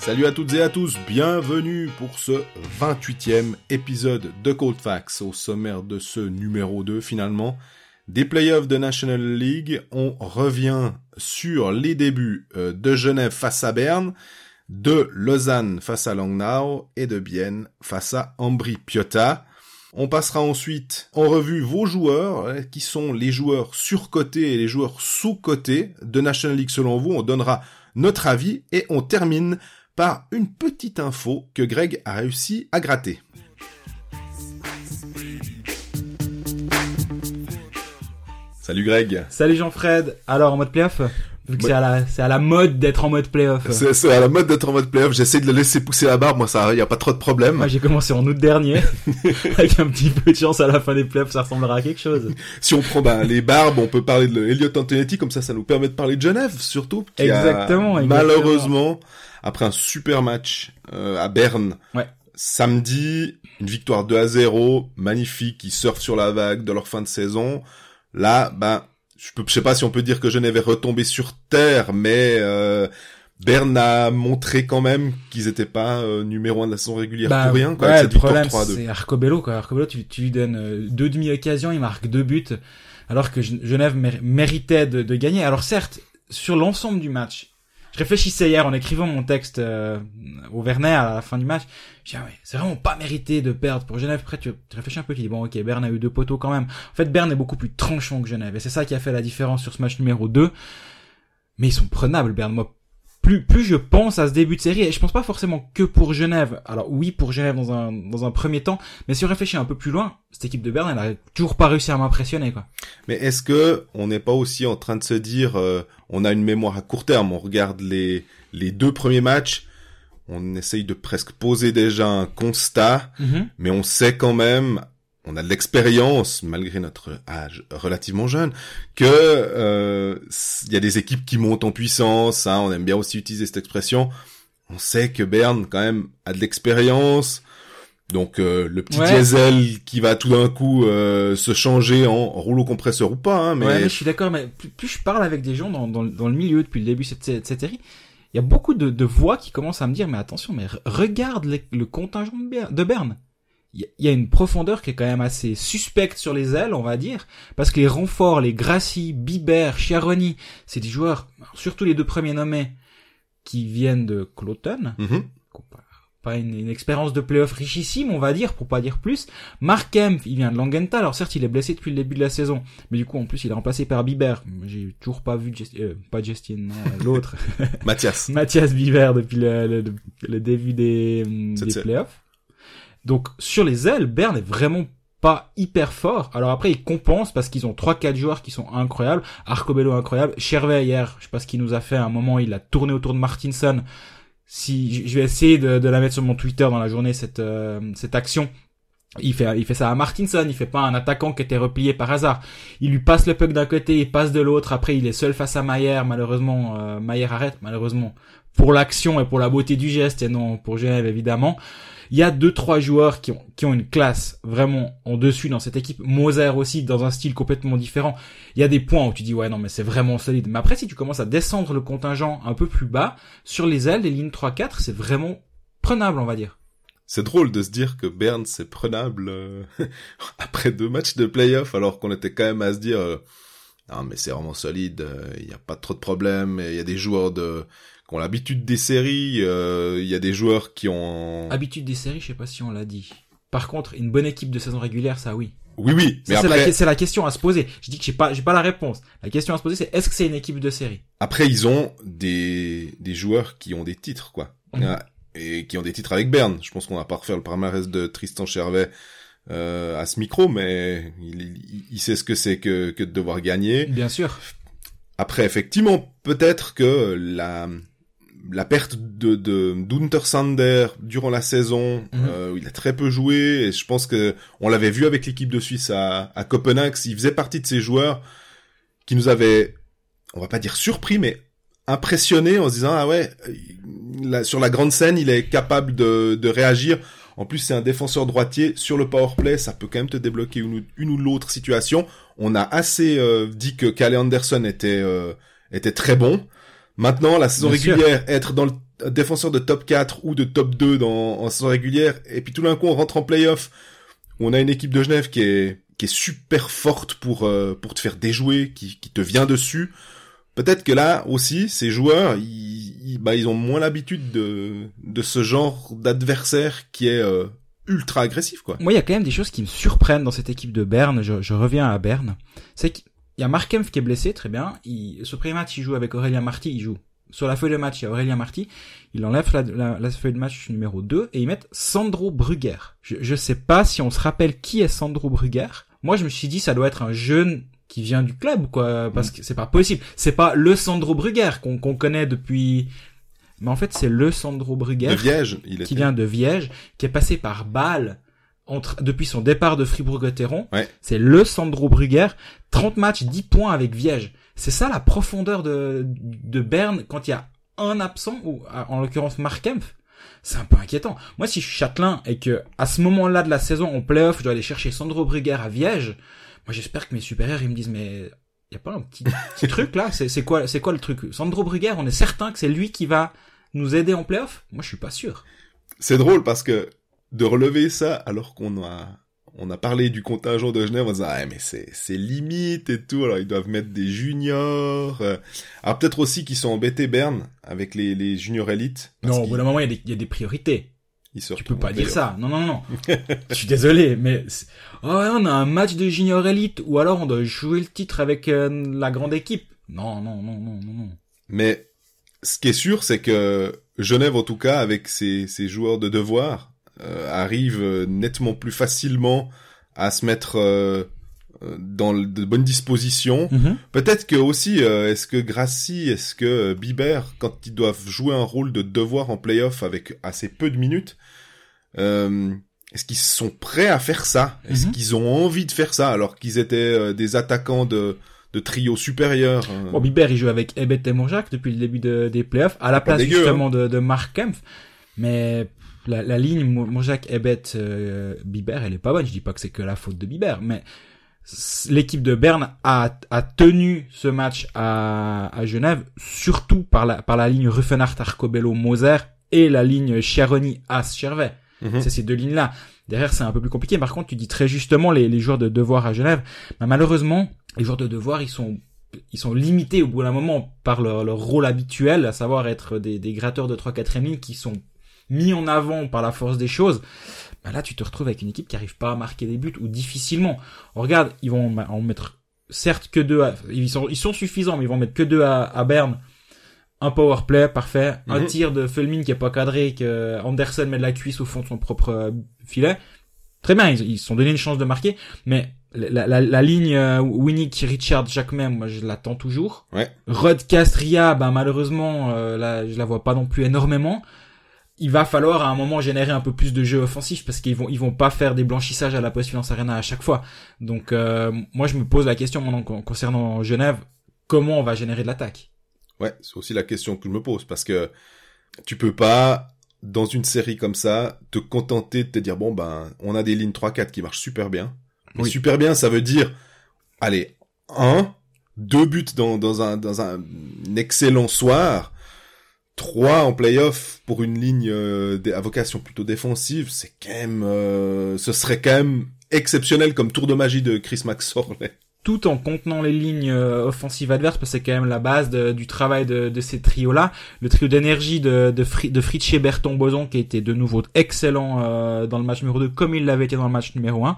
Salut à toutes et à tous, bienvenue pour ce 28e épisode de Cold Facts. Au sommaire de ce numéro 2 finalement, des playoffs de National League, on revient sur les débuts euh, de Genève face à Berne, de Lausanne face à Langnau et de Bienne face à Ambri Piotta. On passera ensuite en revue vos joueurs, euh, qui sont les joueurs surcotés et les joueurs sous-cotés de National League selon vous. On donnera notre avis et on termine par une petite info que Greg a réussi à gratter. Salut Greg. Salut Jean-Fred. Alors en mode playoff? Vu que c'est à la, c'est à la mode d'être en mode playoff. C'est c'est à la mode d'être en mode playoff. J'essaie de le laisser pousser la barbe. Moi, ça, y a pas trop de problème. Moi j'ai commencé en août dernier. Avec un petit peu de chance à la fin des playoffs, ça ressemblera à quelque chose. Si on prend bah, les barbes, on peut parler de Elliot Antonetti. Comme ça, ça nous permet de parler de Genève, surtout. Qui a, Exactement, exactement. malheureusement, après un super match euh, à Berne, Ouais. samedi, une victoire 2 à 0, magnifique. Ils surfent sur la vague de leur fin de saison. Là, ben, je peux, je sais pas si on peut dire que Genève est retombé sur terre, mais euh, Berne a montré quand même qu'ils étaient pas euh, numéro un de la saison régulière Bah, pour rien, quoi, ouais, le problème, victoire 3-2. c'est Arcobello, quoi. Arcobello, tu, tu lui donnes euh, deux demi-occasions, il marque deux buts, alors que Gen- Genève mér- méritait de, de gagner. Alors certes, sur l'ensemble du match, je réfléchissais hier en écrivant mon texte euh, au Vernet à la fin du match. Je ah ouais, c'est vraiment pas mérité de perdre pour Genève. Après, tu, tu réfléchis un peu, tu dis, bon, ok, Berne a eu deux poteaux quand même. En fait, Berne est beaucoup plus tranchant que Genève. Et c'est ça qui a fait la différence sur ce match numéro 2. Mais ils sont prenables, Berne. Moi, plus, plus je pense à ce début de série, et je pense pas forcément que pour Genève. Alors oui, pour Genève dans un, dans un premier temps, mais si on réfléchit un peu plus loin, cette équipe de Berne, elle a toujours pas réussi à m'impressionner, quoi. Mais est-ce que on n'est pas aussi en train de se dire, euh, on a une mémoire à court terme, on regarde les les deux premiers matchs, on essaye de presque poser déjà un constat, mais on sait quand même, on a de l'expérience malgré notre âge relativement jeune, que euh, il y a des équipes qui montent en puissance. Hein, on aime bien aussi utiliser cette expression. On sait que Berne quand même a de l'expérience. Donc euh, le petit Ouais. diesel qui va tout d'un coup euh, se changer en rouleau compresseur ou pas, hein, mais, Ouais, mais je suis d'accord, mais plus, plus je parle avec des gens dans, dans, dans le milieu depuis le début de cette, série, il y a beaucoup de, de voix qui commencent à me dire, mais attention, mais re- regarde les- le contingent de Berne. Il y, a- une profondeur qui est quand même assez suspecte sur les ailes, on va dire, parce que les renforts, les Grassi, Biber, Chiaroni, c'est des joueurs, surtout les deux premiers nommés, qui viennent de Cloton, ont pas- une, une expérience de playoff richissime, on va dire, pour pas dire plus. Mark Kemp, il vient de Langenta, alors certes, il est blessé depuis le début de la saison, mais du coup, en plus, il est remplacé par Biber. J'ai toujours pas vu, Just- euh, pas Justin, euh, l'autre, Mathias. Mathias Biber depuis le, le, le- début des, des playoffs. Donc, sur les ailes, Berne est vraiment pas hyper fort. Alors après, ils compensent parce qu'ils ont trois, quatre joueurs qui sont incroyables. Arcobello incroyable. Chervet hier, je sais pas ce qu'il nous a fait. À un moment, il a tourné autour de Martinson. Si je vais essayer de, la mettre sur mon Twitter dans la journée cette euh, cette action. Il fait il fait ça à Martinson. Il fait pas un attaquant qui était replié par hasard. Il lui passe le puck d'un côté, il passe de l'autre. Après, il est seul face à Maillère. Malheureusement, euh, arrête. Malheureusement pour l'action et pour la beauté du geste et non pour Genève évidemment. Il y a deux trois joueurs qui ont qui ont une classe vraiment en dessus dans cette équipe. Moser aussi dans un style complètement différent. Il y a des points où tu dis ouais non mais c'est vraiment solide. Mais après si tu commences à descendre le contingent un peu plus bas sur les ailes, les lignes 3-4, c'est vraiment prenable on va dire. C'est drôle de se dire que Berne c'est prenable euh, après deux matchs de playoff, alors qu'on était quand même à se dire euh, non mais c'est vraiment solide, il n'y a pas trop de problèmes, il y a des joueurs de qui ont l'habitude des séries, euh, il y a des joueurs qui ont Habitude des séries, je sais pas si on l'a dit. Par contre, une bonne équipe de saison régulière, ça oui. oui oui, mais c'est, la, après c'est la question à se poser. Je dis que j'ai pas, j'ai pas la réponse. La question à se poser, c'est est-ce que c'est une équipe de série? Après ils ont des des joueurs qui ont des titres quoi. Mhm. Ah, et qui ont des titres avec Berne. Je pense qu'on va pas refaire le palmarès de Tristan Chervet euh, à ce micro, mais il, il- il sait ce que c'est que, que de devoir gagner. Bien sûr. Après, effectivement, peut-être que la la perte de de d'Unter Sander durant la saison, Mhm. euh, où il a très peu joué, et je pense que on l'avait vu avec l'équipe de Suisse à, à Copenhague, il faisait partie de ces joueurs qui nous avaient, on va pas dire surpris, mais impressionné en se disant ah ouais, là, sur la grande scène, il est capable de de réagir En plus, c'est un défenseur droitier. Sur le power play, ça peut quand même te débloquer une, ou- une ou l'autre situation. On a assez euh, dit que Calais Anderson était euh, était très bon. Maintenant, la saison Bien sûr. régulière, être dans le défenseur de top 4 ou de top 2 dans, en saison régulière, et puis tout d'un coup, on rentre en playoff, où on a une équipe de Genève qui est qui est super forte pour euh, pour te faire déjouer, qui, qui te vient dessus. Peut-être que là aussi, ces joueurs, ils, ils- bah, ils ont moins l'habitude de, de ce genre d'adversaire qui est euh, ultra agressif, quoi. Moi, il y a quand même des choses qui me surprennent dans cette équipe de Berne. Je, je reviens à Berne. C'est qu'il y a Mark Kempf qui est blessé, très bien. Il, ce premier match, il joue avec Aurélien Marty. Il joue sur la feuille de match, il y a Aurélien Marty. Il enlève la, la, la feuille de match numéro 2 et ils mettent Sandro Brugger. Je, je sais pas si on se rappelle qui est Sandro Brugger. Moi, je me suis dit, ça doit être un jeune qui vient du club, quoi, parce que c'est pas possible. C'est pas le Sandro Brugger qu'on connaît depuis. Mais en fait, c'est le Sandro Brugger De Viège, il qui vient de Viège, qui est passé par Bâle entre, depuis son départ de Fribourg-Gotteron. Ouais. C'est le Sandro Brugger. 30 matchs, 10 points avec Viège. C'est ça la profondeur de, de Berne quand il y a un absent, ou en l'occurrence Mark Kempf? C'est un peu inquiétant. Moi, si je suis châtelain et que à ce moment-là de la saison, en playoff, je dois aller chercher Sandro Brugger à Viège, moi j'espère que mes supérieurs ils me disent mais y a pas un petit, petit truc là? C'est c'est quoi c'est quoi le truc? Sandro Brugger, on est certain que c'est lui qui va nous aider en playoff? Moi je suis pas sûr. C'est drôle parce que de relever ça alors qu'on a on a parlé du contingent de Genève en disant ah mais c'est c'est limite et tout alors ils doivent mettre des juniors euh. alors peut-être aussi qu'ils sont embêtés Berne avec les les juniors élites Non, au bout d'un moment, il y, a des- il y a des priorités. ils Tu peux pas dire ça. Non, non, non. Je suis désolé, mais... Oh, on a un match de junior élite, ou alors on doit jouer le titre avec euh, la grande équipe. Non, non, non, non, non, non. Mais ce qui est sûr, c'est que Genève, en tout cas, avec ses, ses joueurs de devoir, arrive euh, nettement plus facilement à se mettre euh, euh, dans de bonnes dispositions. Peut-être que aussi, euh, est-ce que Grassi, est-ce que euh, Bieber, quand ils doivent jouer un rôle de devoir en playoff avec assez peu de minutes, euh, est-ce qu'ils sont prêts à faire ça? Est-ce Mhm. qu'ils ont envie de faire ça alors qu'ils étaient euh, des attaquants de, de trio supérieur euh, Bon, Bieber, il joue avec Ebet et Monjac depuis le début de- des playoffs, à la place dégueu, hein. justement de, de Mark Kempf. Mais la, la ligne Mo- Monjac, Ebet, euh, Bieber, elle est pas bonne. Je dis pas que c'est que la faute de Bieber, mais l'équipe de Berne a, a tenu ce match à, à Genève, surtout par la, par la ligne Ruffenhardt, Arcobello, Moser et la ligne Chiaroni, As, Chervet. mhm. C'est ces deux lignes-là. Derrière, c'est un peu plus compliqué. Par contre, tu dis très justement les, les joueurs de devoir à Genève. Bah, malheureusement, les joueurs de devoir, ils sont ils sont limités au bout d'un moment par leur, leur rôle habituel, à savoir être des, des gratteurs de 3 4 lignes qui sont mis en avant par la force des choses. Bah là, tu te retrouves avec une équipe qui arrive pas à marquer des buts ou difficilement. On regarde, ils vont en mettre certes que deux. À, ils sont ils sont suffisants, mais ils vont mettre que deux à, à Berne. Un power play parfait, un Mhm. tir de Fulmin qui est pas cadré, que Anderson met de la cuisse au fond de son propre euh, filet. Très bien, ils ils se sont donné une chance de marquer, mais la, la, la ligne euh, Winnick, Richard, Jacquemin, moi je l'attends toujours. Ouais. Rod Castria, ben malheureusement, euh, là je la vois pas non plus énormément. Il va falloir à un moment générer un peu plus de jeu offensif parce qu'ils vont ils vont pas faire des blanchissages à la Post Finance Arena à chaque fois. Donc euh, moi je me pose la question maintenant con- concernant Genève, comment on va générer de l'attaque? Ouais, c'est aussi la question que je me pose parce que tu peux pas dans une série comme ça te contenter de te dire bon ben on a des lignes 3-4 qui marchent super bien. Oui. super bien, ça veut dire allez un, deux buts dans dans un dans un excellent soir, trois en playoff pour une ligne euh, à vocation plutôt défensive, c'est quand même euh, ce serait quand même exceptionnel comme tour de magie de Chris Maxorley. tout en contenant les lignes euh, offensives adverses, parce que c'est quand même la base de- du travail de, de ces trios-là. Le trio d'énergie de, de, Fri- de Fritz Berton Boson, qui était de nouveau excellent euh, dans le match numéro 2, comme il l'avait été dans le match numéro 1.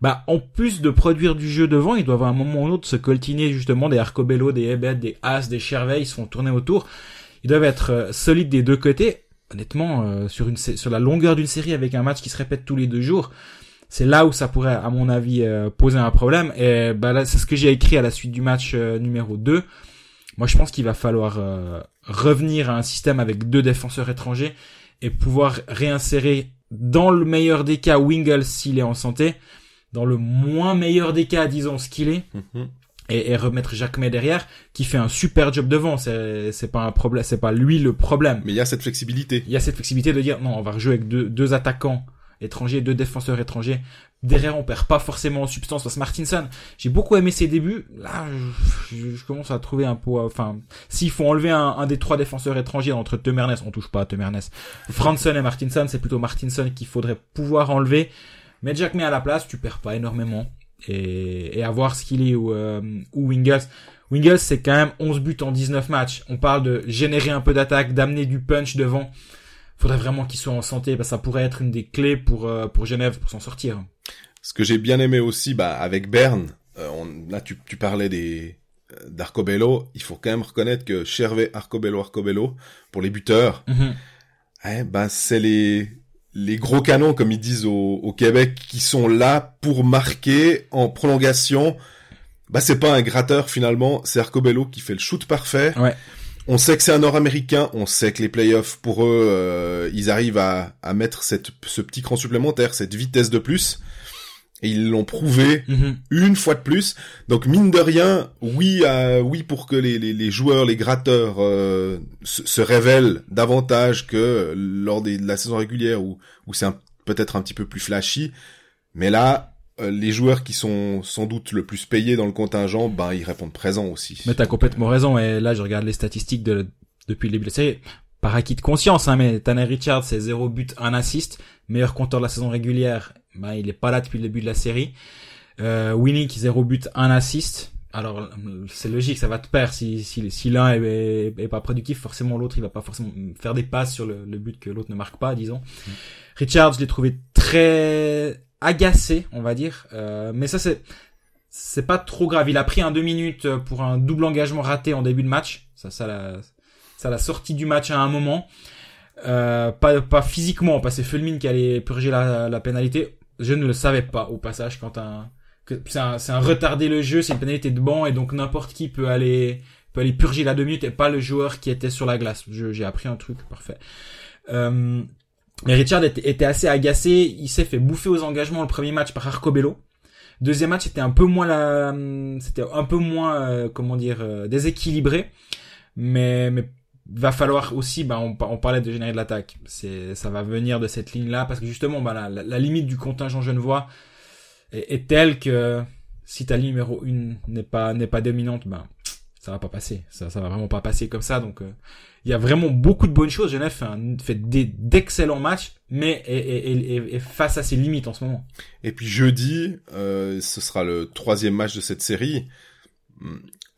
Bah, en plus de produire du jeu devant, ils doivent à un moment ou un autre se coltiner justement des Arcobello, des Hebet, des As, des Chervey, ils se font tourner autour. Ils doivent être euh, solides des deux côtés. Honnêtement, euh, sur, une, sur la longueur d'une série avec un match qui se répète tous les deux jours, c'est là où ça pourrait, à mon avis, euh, poser un problème. Et bah là, c'est ce que j'ai écrit à la suite du match euh, numéro 2. Moi, je pense qu'il va falloir euh, revenir à un système avec deux défenseurs étrangers et pouvoir réinsérer, dans le meilleur des cas, Wingle s'il est en santé, dans le moins meilleur des cas, disons ce qu'il est, et, et remettre Jacquemet derrière, qui fait un super job devant. C'est c'est pas un problème, c'est pas lui le problème. Mais il y a cette flexibilité. Il y a cette flexibilité de dire non, on va rejouer avec deux, deux attaquants étrangers, deux défenseurs étrangers. Derrière, on perd pas forcément en substance parce que Martinson, j'ai beaucoup aimé ses débuts. Là, je, je commence à trouver un peu, enfin, s'il faut enlever un, un, des trois défenseurs étrangers entre Temernes, on touche pas à Temernes, Franson et Martinson, c'est plutôt Martinson qu'il faudrait pouvoir enlever. Mais Jack met à la place, tu perds pas énormément. Et, et à voir ce qu'il est ou, euh, ou Wingles. Wingles, c'est quand même 11 buts en 19 matchs. On parle de générer un peu d'attaque, d'amener du punch devant. Faudrait vraiment qu'il soit en santé, parce que ça pourrait être une des clés pour, euh, pour Genève, pour s'en sortir. Ce que j'ai bien aimé aussi, bah, avec Berne, euh, on, là, tu, tu parlais des, euh, d'Arcobello. Il faut quand même reconnaître que Chervé, Arcobello, Arcobello, pour les buteurs, eh, ben, c'est les, les gros canons, comme ils disent au, au Québec, qui sont là pour marquer en prolongation. Bah, c'est pas un gratteur finalement, c'est Arcobello qui fait le shoot parfait. Ouais. On sait que c'est un Nord-Américain, on sait que les playoffs pour eux, euh, ils arrivent à, à mettre cette, ce petit cran supplémentaire, cette vitesse de plus. Et ils l'ont prouvé Mhm. une fois de plus. Donc mine de rien, oui, euh, oui pour que les, les, les joueurs, les gratteurs euh, se, se révèlent davantage que lors des, de la saison régulière où, où c'est peut-être un petit peu plus flashy. Mais là, euh, les joueurs qui sont sans doute le plus payés dans le contingent, ben ils répondent présents aussi. Mais t'as complètement raison. Et là, je regarde les statistiques de, depuis le début de la série. Par acquis de conscience, hein, mais Tanner Richards, c'est 0 but, 1 assist. Meilleur compteur de la saison régulière. Ben, il est pas là depuis le début de la série. Euh, Winnick, 0 but, 1 assist. Alors, c'est logique, ça va te perdre. Si, si, si l'un est, est- est pas productif, forcément l'autre, il va pas forcément faire des passes sur le, le but que l'autre ne marque pas, disons. Richards, je l'ai trouvé très agacé, on va dire. Euh, mais ça, c'est, c'est pas trop grave. Il a pris un deux minutes pour un double engagement raté en début de match. Ça, ça l'a, ça l'a sorti du match à un moment. Euh, pas, pas physiquement, parce que c'est Fulmin qui allait purger la, la pénalité. Je ne le savais pas au passage quand un, c'est un, un retardé le jeu, c'est une pénalité de banc et donc n'importe qui peut aller, peut aller purger la deux minutes et pas le joueur qui était sur la glace. J'ai appris un truc, parfait. Euh, mais Richard était, était assez agacé. Il s'est fait bouffer aux engagements le premier match par Arcobello. Deuxième match, c'était un peu moins la, c'était un peu moins, euh, comment dire, euh, déséquilibré. Mais, mais va falloir aussi, bah, on, par- on parlait de générer de l'attaque. C'est, ça va venir de cette ligne-là parce que justement, bah, la, limite du contingent genevois est, est telle que si ta ligne numéro une n'est pas, n'est pas dominante, bah, ça va pas passer. Ça, ça va vraiment pas passer comme ça. Donc, euh, il y a vraiment beaucoup de bonnes choses. Genève fait, un- fait des- d'excellents matchs, mais est, est- est- est- face à ses limites en ce moment. Et puis jeudi, euh, ce sera le troisième match de cette série.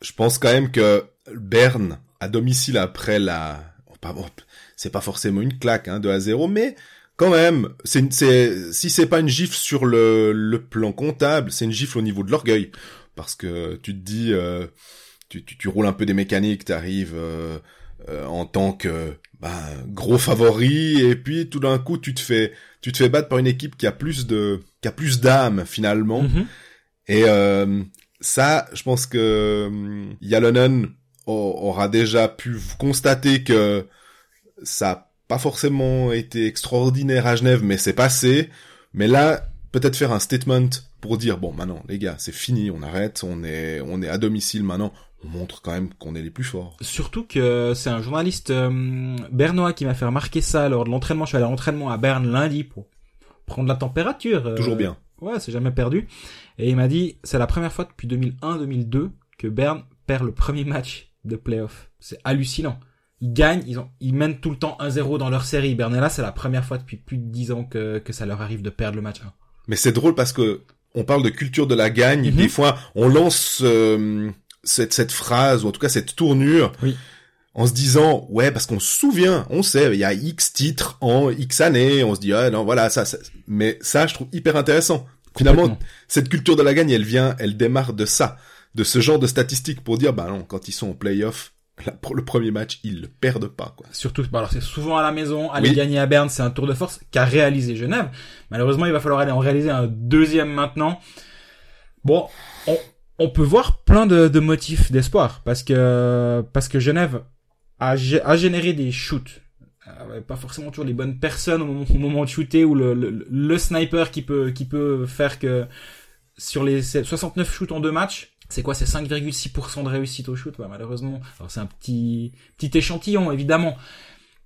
Je pense quand même que Berne, à domicile après la... pas- bon, C'est pas forcément une claque, hein, 2 à 0, mais quand même, c'est, c'est, si c'est pas une gifle sur le, le plan comptable, c'est une gifle au niveau de l'orgueil. Parce que tu te dis, euh, tu, tu, tu roules un peu des mécaniques, t'arrives euh, euh, en tant que bah, gros favori, et puis tout d'un coup, tu te fais tu te fais battre par une équipe qui a plus de qui a plus d'âme finalement Mhm. et euh, ça je pense que hum, Yalonen aura déjà pu constater que ça a pas forcément été extraordinaire à Genève mais c'est passé mais là peut-être faire un statement pour dire bon maintenant les gars c'est fini on arrête on est on est à domicile maintenant on montre quand même qu'on est les plus forts Surtout que c'est un journaliste euh, bernois qui m'a fait remarquer ça lors de l'entraînement. Je suis allé à l'entraînement à Berne lundi pour prendre la température. euh, toujours bien Ouais, c'est jamais perdu. Et il m'a dit, c'est la première fois depuis 2001-2002 que Berne perd le premier match de playoff. C'est hallucinant. Ils gagnent, ils, ont, ils mènent tout le temps 1-0 dans leur série. Berne est là, c'est la première fois depuis plus de 10 ans que, que ça leur arrive de perdre le match 1. Mais c'est drôle parce que on parle de culture de la gagne. Mhm. Des fois, on lance euh, cette, cette phrase ou en tout cas cette tournure Oui. en se disant ouais parce qu'on se souvient, on sait il y a X titres en X années. On se dit ah non voilà ça, ça. Mais ça je trouve hyper intéressant. Finalement, cette culture de la gagne, elle vient, elle démarre de ça, de ce genre de statistiques pour dire bah non quand ils sont en playoff, là, pour le premier match ils le perdent pas quoi. Surtout, bah alors c'est souvent à la maison, aller Oui. gagner à Berne, c'est un tour de force qu'a réalisé Genève. Malheureusement, il va falloir aller en réaliser un deuxième maintenant. Bon, on, on peut voir plein de, de motifs d'espoir parce que parce que Genève a, a généré des shoots. Euh, pas forcément toujours les bonnes personnes au moment, au moment de shooter ou le, le, le sniper qui peut qui peut faire que sur les 69 shoots en deux matchs, c'est quoi C'est 5,6% de réussite au shoot, ouais, malheureusement. Alors c'est un petit petit échantillon évidemment,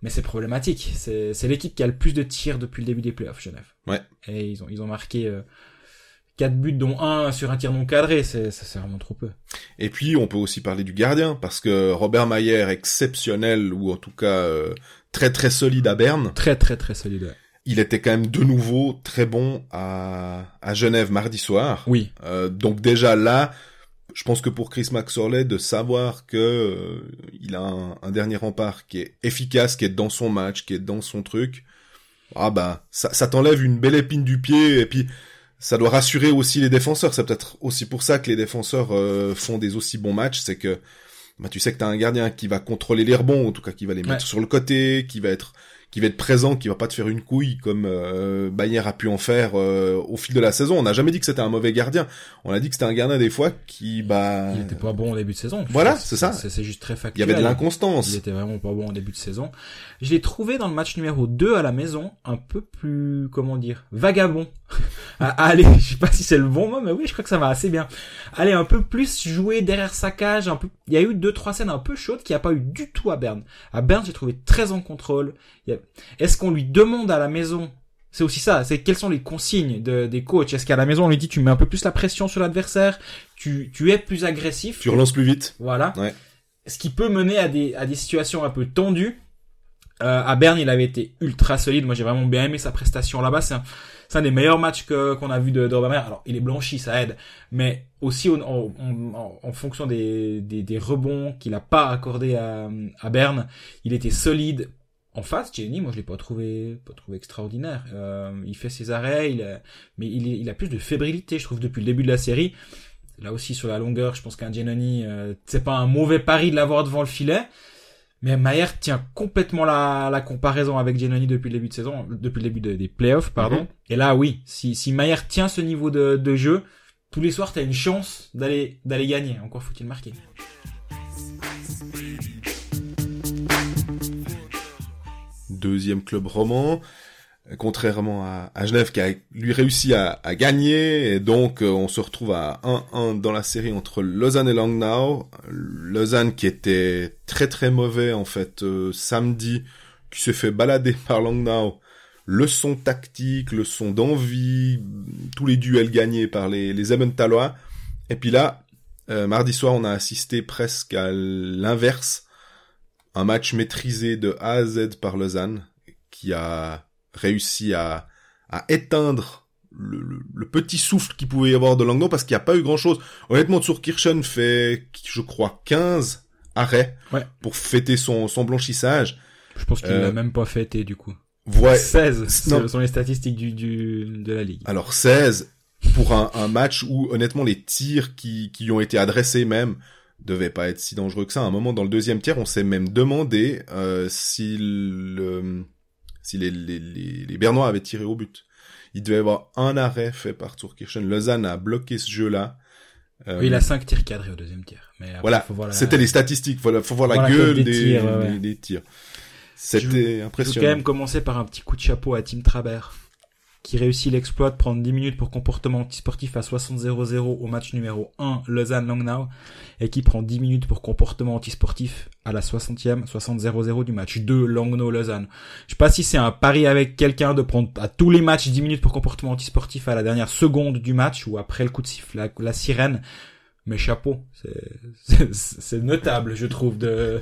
Mais c'est problématique. C'est c'est l'équipe qui a le plus de tirs depuis le début des playoffs, Genève. Ouais. Et ils ont ils ont marqué euh, quatre buts dont un sur un tir non cadré. C'est ça c'est vraiment trop peu. Et puis, on peut aussi parler du gardien, parce que Robert Mayer, exceptionnel, ou en tout cas euh, très très solide à Berne, Très très très solide. ouais. Il était quand même de nouveau très bon à, à Genève mardi soir. Oui. Euh, donc déjà là, je pense que pour Chris Maxorley, de savoir que euh, il a un, un dernier rempart qui est efficace, qui est dans son match, qui est dans son truc, ah bah ça, ça t'enlève une belle épine du pied et puis ça doit rassurer aussi les défenseurs. C'est peut-être aussi pour ça que les défenseurs euh, font des aussi bons matchs, c'est que bah, tu sais que t'as un gardien qui va contrôler les rebonds, en tout cas qui va les mettre Ouais. sur le côté, qui va être qui va être présent, qui va pas te faire une couille comme euh, Bayer a pu en faire euh, au fil de la saison. On n'a jamais dit que c'était un mauvais gardien. On a dit que c'était un gardien des fois qui bah Il était pas bon au début de saison. Voilà, c'est ça. C'est juste très il y factuel. avait de Il l'inconstance. était vraiment pas bon au début de saison. Je l'ai trouvé dans le match numéro 2 à la maison un peu plus, comment dire, vagabond. Ah, Allez, je sais pas si c'est le bon mot, mais oui, je crois que ça va assez bien. Allez, un peu plus jouer derrière sa cage, un peu, il y a eu deux, trois scènes un peu chaudes qu'il n'y a pas eu du tout à Berne. À Berne, j'ai trouvé très en contrôle. Il y a- Est-ce qu'on lui demande à la maison? C'est aussi ça, c'est quelles sont les consignes de, des coachs? Est-ce qu'à la maison on lui dit tu mets un peu plus la pression sur l'adversaire, tu, tu es plus agressif, Tu relances plus vite. voilà. Ouais. Ce qui peut mener à des, à des situations un peu tendues. Euh, à Berne, il avait été ultra solide. Moi, j'ai vraiment bien aimé sa prestation là-bas. C'est un, des meilleurs matchs que, qu'on a vu de, de Robert. Alors, il est blanchi, ça aide. Mais aussi au- en, en, en fonction des, des, des rebonds qu'il a pas accordé à, à Berne, il était solide. En face, Jenny, moi je l'ai pas trouvé, pas trouvé extraordinaire. Euh, il fait ses arrêts, il a, mais il, a plus de fébrilité, je trouve, depuis le début de la série. Là aussi sur la longueur, je pense qu'un Giannoni, euh, c'est pas un mauvais pari de l'avoir devant le filet. Mais Mayer tient complètement la, la comparaison avec Giannoni depuis le début de saison, depuis le début de- des playoffs, pardon. Mhm. Et là, oui, si, si Mayer tient ce niveau de, de jeu, tous les soirs, t'as une chance d'aller, d'aller gagner. Encore faut-il marquer. Deuxième club roman. Contrairement à, Genève qui a lui réussi à, gagner et donc euh, on se retrouve à 1-1 dans la série entre Lausanne et Langnau. Lausanne qui était très très mauvais en fait euh, samedi, qui s'est fait balader par Langnau. Leçon tactique, leçon d'envie, tous les duels gagnés par les, les. Et puis là, euh, mardi soir, on a assisté presque à l'inverse. Un match maîtrisé de A à Z par Lausanne, qui a réussi à, à éteindre le, le- le petit souffle qu'il pouvait y avoir de Langnau, parce qu'il n'y a pas eu grand-chose. Honnêtement, Tsurkirchen fait, je crois, 15 arrêts Ouais. pour fêter son, son blanchissage. Je pense qu'il Euh, l'a même pas fêté, du coup. Ouais, 16, non. ce sont les statistiques du, du, de la ligue. Alors 16 pour un, un match où honnêtement les tirs qui, qui ont été adressés même devaient pas être si dangereux que ça. À un moment dans le deuxième tiers, on s'est même demandé euh, si le si les, les, les, les Bernois avaient tiré au but. Il devait y avoir un arrêt fait par Turkirchen. Lausanne a bloqué ce jeu-là. Euh, Oui, il a 5 tirs cadrés au deuxième tir. Mais après, voilà, la- c'était les statistiques. Faut, faut voir la gueule des des, tirs, ouais. des- tirs. C'était Je veux quand impressionnant. même commencer par un petit coup de chapeau à Tim Trabert, qui réussit l'exploit de prendre 10 minutes pour comportement antisportif à 60-0-0 au match numéro 1 Lausanne-Langnau, et qui prend 10 minutes pour comportement antisportif à la 60e, 60-0-0 du match 2 Langnau-Lausanne. Je sais pas si c'est un pari avec quelqu'un de prendre à tous les matchs 10 minutes pour comportement antisportif à la dernière seconde du match ou après le coup de siffle, la, la sirène. Mais chapeau, c'est notable, je trouve, de,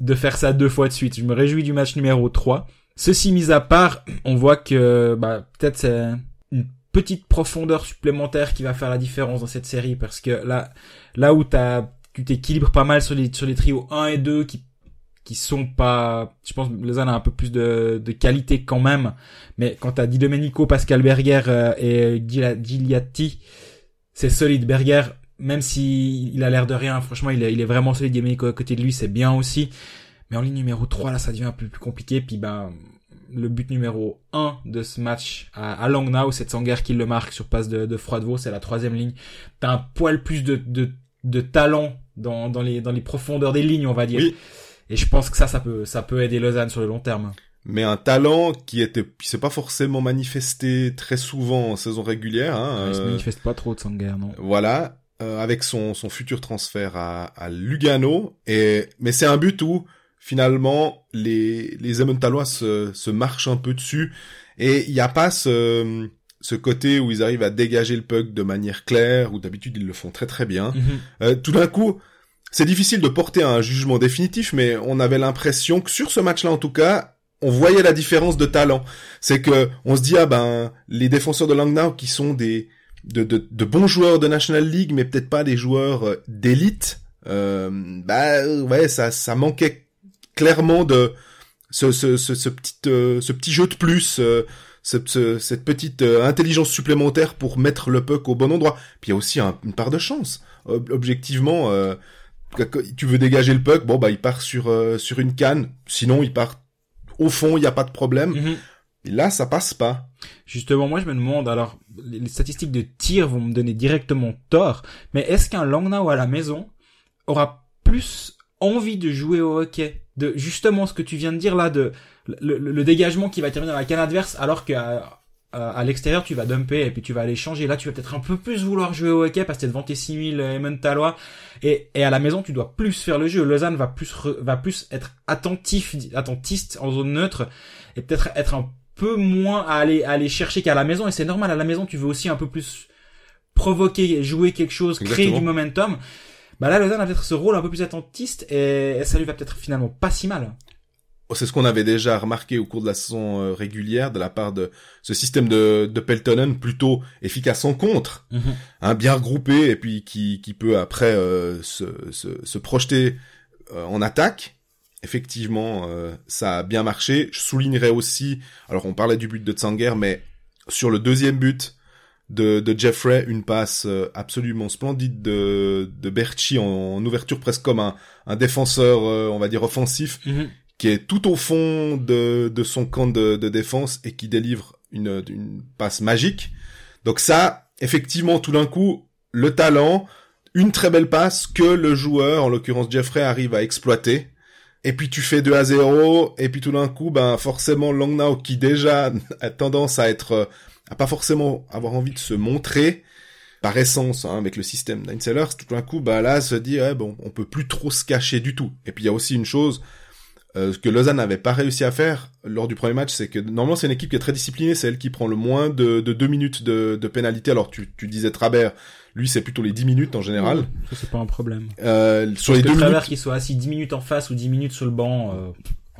de faire ça deux fois de suite. Je me réjouis du match numéro 3. Ceci mis à part, on voit que bah, peut-être c'est une petite profondeur supplémentaire qui va faire la différence dans cette série parce que là, là où tu t'équilibres pas mal sur les, sur les trios 1 et 2 qui, qui sont pas, je pense, que Lausanne a un peu plus de, de qualité quand même, mais quand t'as Di Domenico, Pascal Berger euh, et Gigliatti, c'est solide. Berger, même si a l'air de rien, franchement, il est, il est vraiment solide. Domenico à côté de lui, c'est bien aussi. Mais en ligne numéro 3, là, ça devient un peu plus compliqué. Puis ben, le but numéro 1 de ce match à, à Langnau, c'est Sanger qui le marque sur passe de, de Froidevaux, c'est la troisième ligne. T'as un poil plus de, de, de talent dans, dans, les, dans les profondeurs des lignes, on va dire. Oui. Et je pense que ça, ça peut, ça peut aider Lausanne sur le long terme. mais un talent qui était qui s'est pas forcément manifesté très souvent en saison régulière hein, Il se euh, manifeste pas trop de Sanger, non. voilà euh, avec son son futur transfert à, à Lugano et mais c'est un but où finalement, les, les Emmentalois se, se marchent un peu dessus. Et il n'y a pas ce, ce côté où ils arrivent à dégager le puck de manière claire, où d'habitude ils le font très très bien. Mhm. Euh, tout d'un coup, c'est difficile de porter un jugement définitif, mais on avait l'impression que sur ce match-là, en tout cas, on voyait la différence de talent. C'est que on se dit ah ben les défenseurs de Langnau qui sont des de, de, de bons joueurs de National League, mais peut-être pas des joueurs euh, d'élite. Euh, bah ouais, ça ça manquait clairement de ce ce ce, ce petit euh, ce petit jeu de plus. euh, ce- ce- cette petite euh, intelligence supplémentaire pour mettre le puck au bon endroit. Puis il y a aussi un- une part de chance. Ob- objectivement, euh, tu veux dégager le puck, bon bah il part sur sur une canne. Sinon il part au fond, il y a pas de problème. Mhm. Et là ça passe pas. Justement, moi je me demande, alors les les statistiques de tir vont me donner directement tort, mais est-ce qu'un Langnau à la maison aura plus envie de jouer au hockey de justement ce que tu viens de dire là de le, le- le dégagement qui va terminer dans la canne adverse alors qu'à à, à l'extérieur tu vas dumper et puis tu vas aller changer. Là tu vas peut-être un peu plus vouloir jouer au hockey parce que t'es devant tes 6000 Emmentalois. Et, et à la maison tu dois plus faire le jeu. Lausanne va plus re- va plus être attentif attentiste en zone neutre et peut-être être un peu moins à aller à aller chercher qu'à la maison. Et c'est normal à la maison tu veux aussi un peu plus provoquer jouer quelque chose créer du momentum bah là Lausanne a peut-être ce rôle un peu plus attentiste et ça lui va peut-être finalement pas si mal C'est ce qu'on avait déjà remarqué au cours de la saison euh, régulière de la part de ce système de, de Peltonen plutôt efficace en contre, hein, bien regroupé et puis qui, qui peut après euh, se, se, se projeter euh, en attaque. Effectivement, euh, ça a bien marché. Je soulignerai aussi, alors on parlait du but de Tsanger, mais sur le deuxième but de, de Jeffrey, une passe euh, absolument splendide de, de Berchi en, en ouverture presque comme un, un défenseur, euh, on va dire, offensif, qui est tout au fond de, de son camp de, de défense et qui délivre une, une passe magique. Donc ça, effectivement, tout d'un coup, le talent, une très belle passe que le joueur, en l'occurrence Jeffrey, arrive à exploiter. Et puis tu fais 2 à 0, et puis tout d'un coup, ben forcément Langnau, qui déjà a tendance à être, euh, à pas forcément avoir envie de se montrer, par essence, hein, avec le système Nine Sellers, tout d'un coup, bah là, se dit, ouais, bon, on peut plus trop se cacher du tout. Et puis il y a aussi une chose, euh, ce que Lausanne n'avait pas réussi à faire lors du premier match, c'est que normalement c'est une équipe qui est très disciplinée, c'est elle qui prend le moins de, de deux minutes de, de pénalité. Alors tu, tu disais Trabert, lui c'est plutôt les 10 minutes en général. ça c'est pas un problème Euh, sur Parce les que deux travers minutes, qu'il soit assis 10 minutes en face ou 10 minutes sur le banc, euh,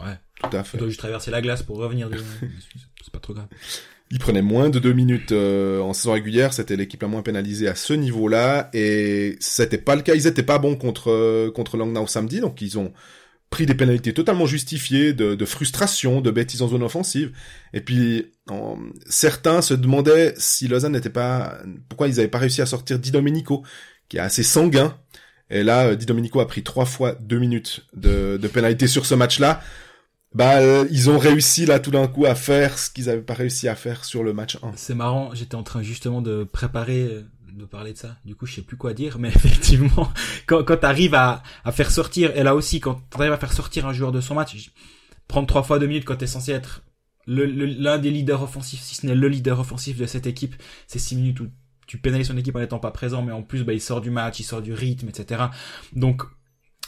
ouais, tout à il fait. doit juste traverser la glace pour revenir. Du... c'est pas trop grave. Il prenait moins de deux minutes euh, en saison régulière, c'était l'équipe la moins pénalisée à ce niveau-là, et c'était pas le cas. Ils étaient pas bons contre euh, contre Langnau samedi, donc ils ont pris des pénalités totalement justifiées, de, de frustration, de bêtises en zone offensive. Et puis certains se demandaient si Lausanne n'était pas, pourquoi ils avaient pas réussi à sortir Di Domenico, qui est assez sanguin. Et là, Di Domenico a pris trois fois deux minutes de, de pénalité sur ce match-là. Bah, euh, ils ont réussi là tout d'un coup à faire ce qu'ils avaient pas réussi à faire sur le match 1. C'est marrant, j'étais en train justement de préparer, euh, de parler de ça. Du coup, je sais plus quoi dire, mais effectivement, quand, quand t'arrives à, à faire sortir, et là aussi, quand t'arrives à faire sortir un joueur de son match, prendre trois fois deux minutes quand t'es censé être le- le- l'un des leaders offensifs, si ce n'est le leader offensif de cette équipe, c'est six minutes où tu pénalises son équipe en n'étant pas présent, mais en plus, bah, il sort du match, il sort du rythme, etc. Donc,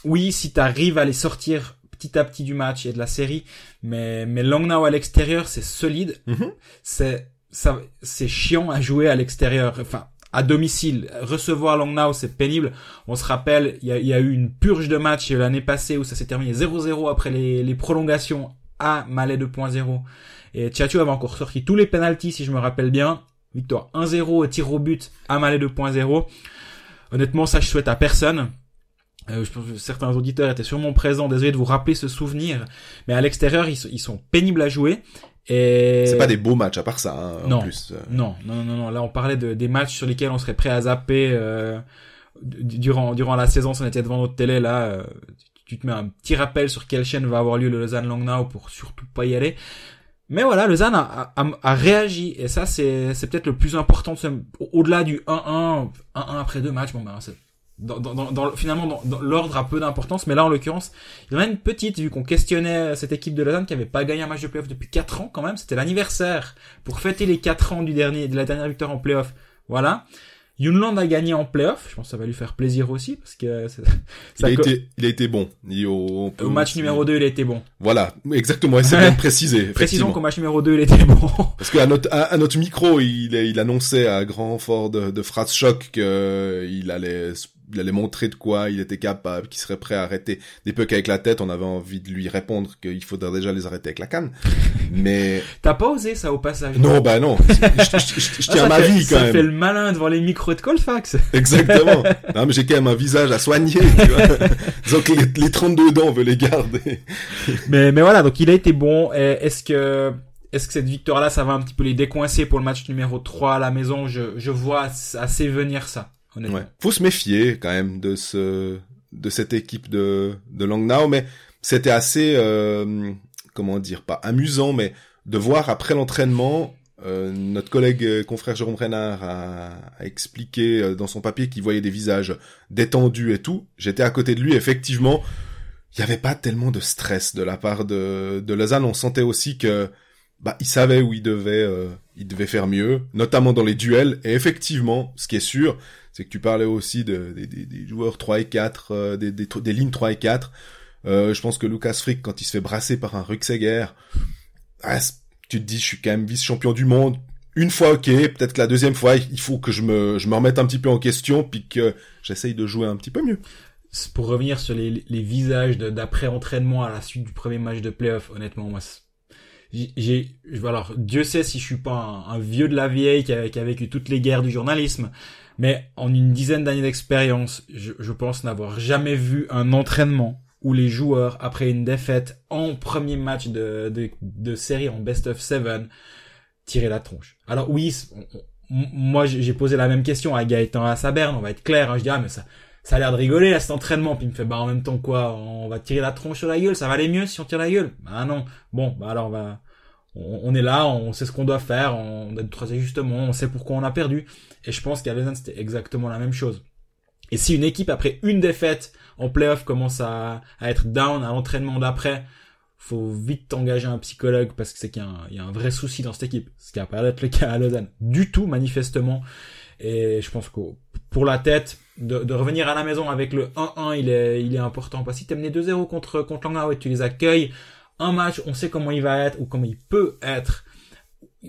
oui, si t'arrives à les sortir petit à petit du match et de la série, mais, mais Langnau à l'extérieur, c'est solide. Mhm. c'est ça c'est chiant à jouer à l'extérieur. Enfin à domicile. Recevoir Langnau c'est pénible. On se rappelle il y a, il y a eu une purge de match l'année passée où ça s'est terminé 0-0 après les, les prolongations à Malais 2.0 et Tchatcho avait encore sorti tous les penalties si je me rappelle bien. Victoire 1-0 au tir au but à Malais 2.0 honnêtement ça je souhaite à personne euh, je pense que certains auditeurs étaient sûrement présents désolé de vous rappeler ce souvenir mais à l'extérieur ils, sont- ils sont pénibles à jouer et C'est pas des beaux matchs à part ça, hein, Non. en plus. euh. non, non, non, non. Là, on parlait de, des matchs sur lesquels on serait prêt à zapper euh, durant durant la saison. Si on était devant notre télé, là, euh, tu te mets un petit rappel sur quelle chaîne va avoir lieu le Lausanne Langnau pour surtout pas y aller. Mais voilà, Lausanne a, a, a- a réagi et ça, c'est c'est peut-être le plus important. de ce- Au-delà du 1-1, 1-1 après deux matchs, bon ben c'est dans, dans, dans, finalement dans, dans l'ordre a peu d'importance, mais là en l'occurrence, il y en a une petite vu qu'on questionnait cette équipe de Lausanne qui avait pas gagné un match de playoff depuis 4 ans quand même. C'était l'anniversaire pour fêter les 4 ans du dernier de la dernière victoire en playoff. Voilà. Yunland a gagné en playoff. Je pense que ça va lui faire plaisir aussi parce que ça, il, a été, il a été bon. Il, au, au match numéro 2, il a été bon. Voilà, exactement. C'est bien précisé. Précisons qu'au match numéro 2, il était bon. parce qu'à notre, à, notre micro, il, il annonçait à grand fort de, de phrases choc qu'il allait il allait montrer de quoi il était capable, qu'il serait prêt à arrêter des pucks avec la tête. On avait envie de lui répondre qu'il faudrait déjà les arrêter avec la canne. Mais... T'as pas osé ça au passage Non, bah non. je, tiens ma vie quand ça même. Ça fait le malin devant les micros de Colfax. Exactement. non, mais j'ai quand même un visage à soigner. Tu vois. donc les, les 32 dents, on veut les garder. mais, mais voilà, donc il a été bon. Est-ce que... Est-ce que cette victoire-là, ça va un petit peu les décoincer pour le match numéro 3 à la maison? Je, je vois assez venir ça. Ouais. Faut se méfier quand même de ce de cette équipe de de Langnau, mais c'était assez euh, comment dire pas amusant, mais de voir après l'entraînement euh, notre collègue euh, confrère Jérôme Renard a, a expliqué euh, dans son papier qu'il voyait des visages détendus et tout. J'étais à côté de lui, effectivement, il n'y avait pas tellement de stress de la part de, de Lausanne. On sentait aussi que bah, il savait où il devait, euh, il devait faire mieux, notamment dans les duels. Et effectivement, ce qui est sûr, c'est que tu parlais aussi de, des, des joueurs 3 et 4, euh, des, des, des, lignes 3 et 4. Euh, je pense que Lucas Frick, quand il se fait brasser par un Ruxeger, ah, tu te dis, je suis quand même vice-champion du monde. Une fois, ok, peut-être que la deuxième fois, il faut que je me, je me remette un petit peu en question, puis que j'essaye de jouer un petit peu mieux. Pour revenir sur les, les visages d'après-entraînement à la suite du premier match de playoff, honnêtement, moi, j'ai alors Dieu sait si je suis pas un, vieux de la vieille qui a, qui a, vécu toutes les guerres du journalisme mais en une dizaine d'années d'expérience je, je, pense n'avoir jamais vu un entraînement où les joueurs après une défaite en premier match de, de, de série en best of seven tirer la tronche. Alors oui moi j'ai posé la même question à Gaëtan à Saberne on va être clair hein, je dis ah mais ça ça a l'air de rigoler à cet entraînement. Puis il me fait bah en même temps quoi on va tirer la tronche sur la gueule ça va aller mieux si on tire la gueule? Bah non. Bon bah alors on va on, est là on sait ce qu'on doit faire on a trois ajustements on sait pourquoi on a perdu. Et je pense qu'à Lausanne c'était exactement la même chose. Et si une équipe après une défaite en playoff commence à, être down à l'entraînement d'après faut vite engager un psychologue parce que c'est qu'il y, y, a un vrai souci dans cette équipe. Ce qui a pas d'être le cas à Lausanne. Du tout manifestement. Et je pense que pour la tête, de, de, revenir à la maison avec le 1-1, il est, il est important. Parce que si t'es mené 2-0 contre, contre Langnau et tu les accueilles, un match, on sait comment il va être ou comment il peut être,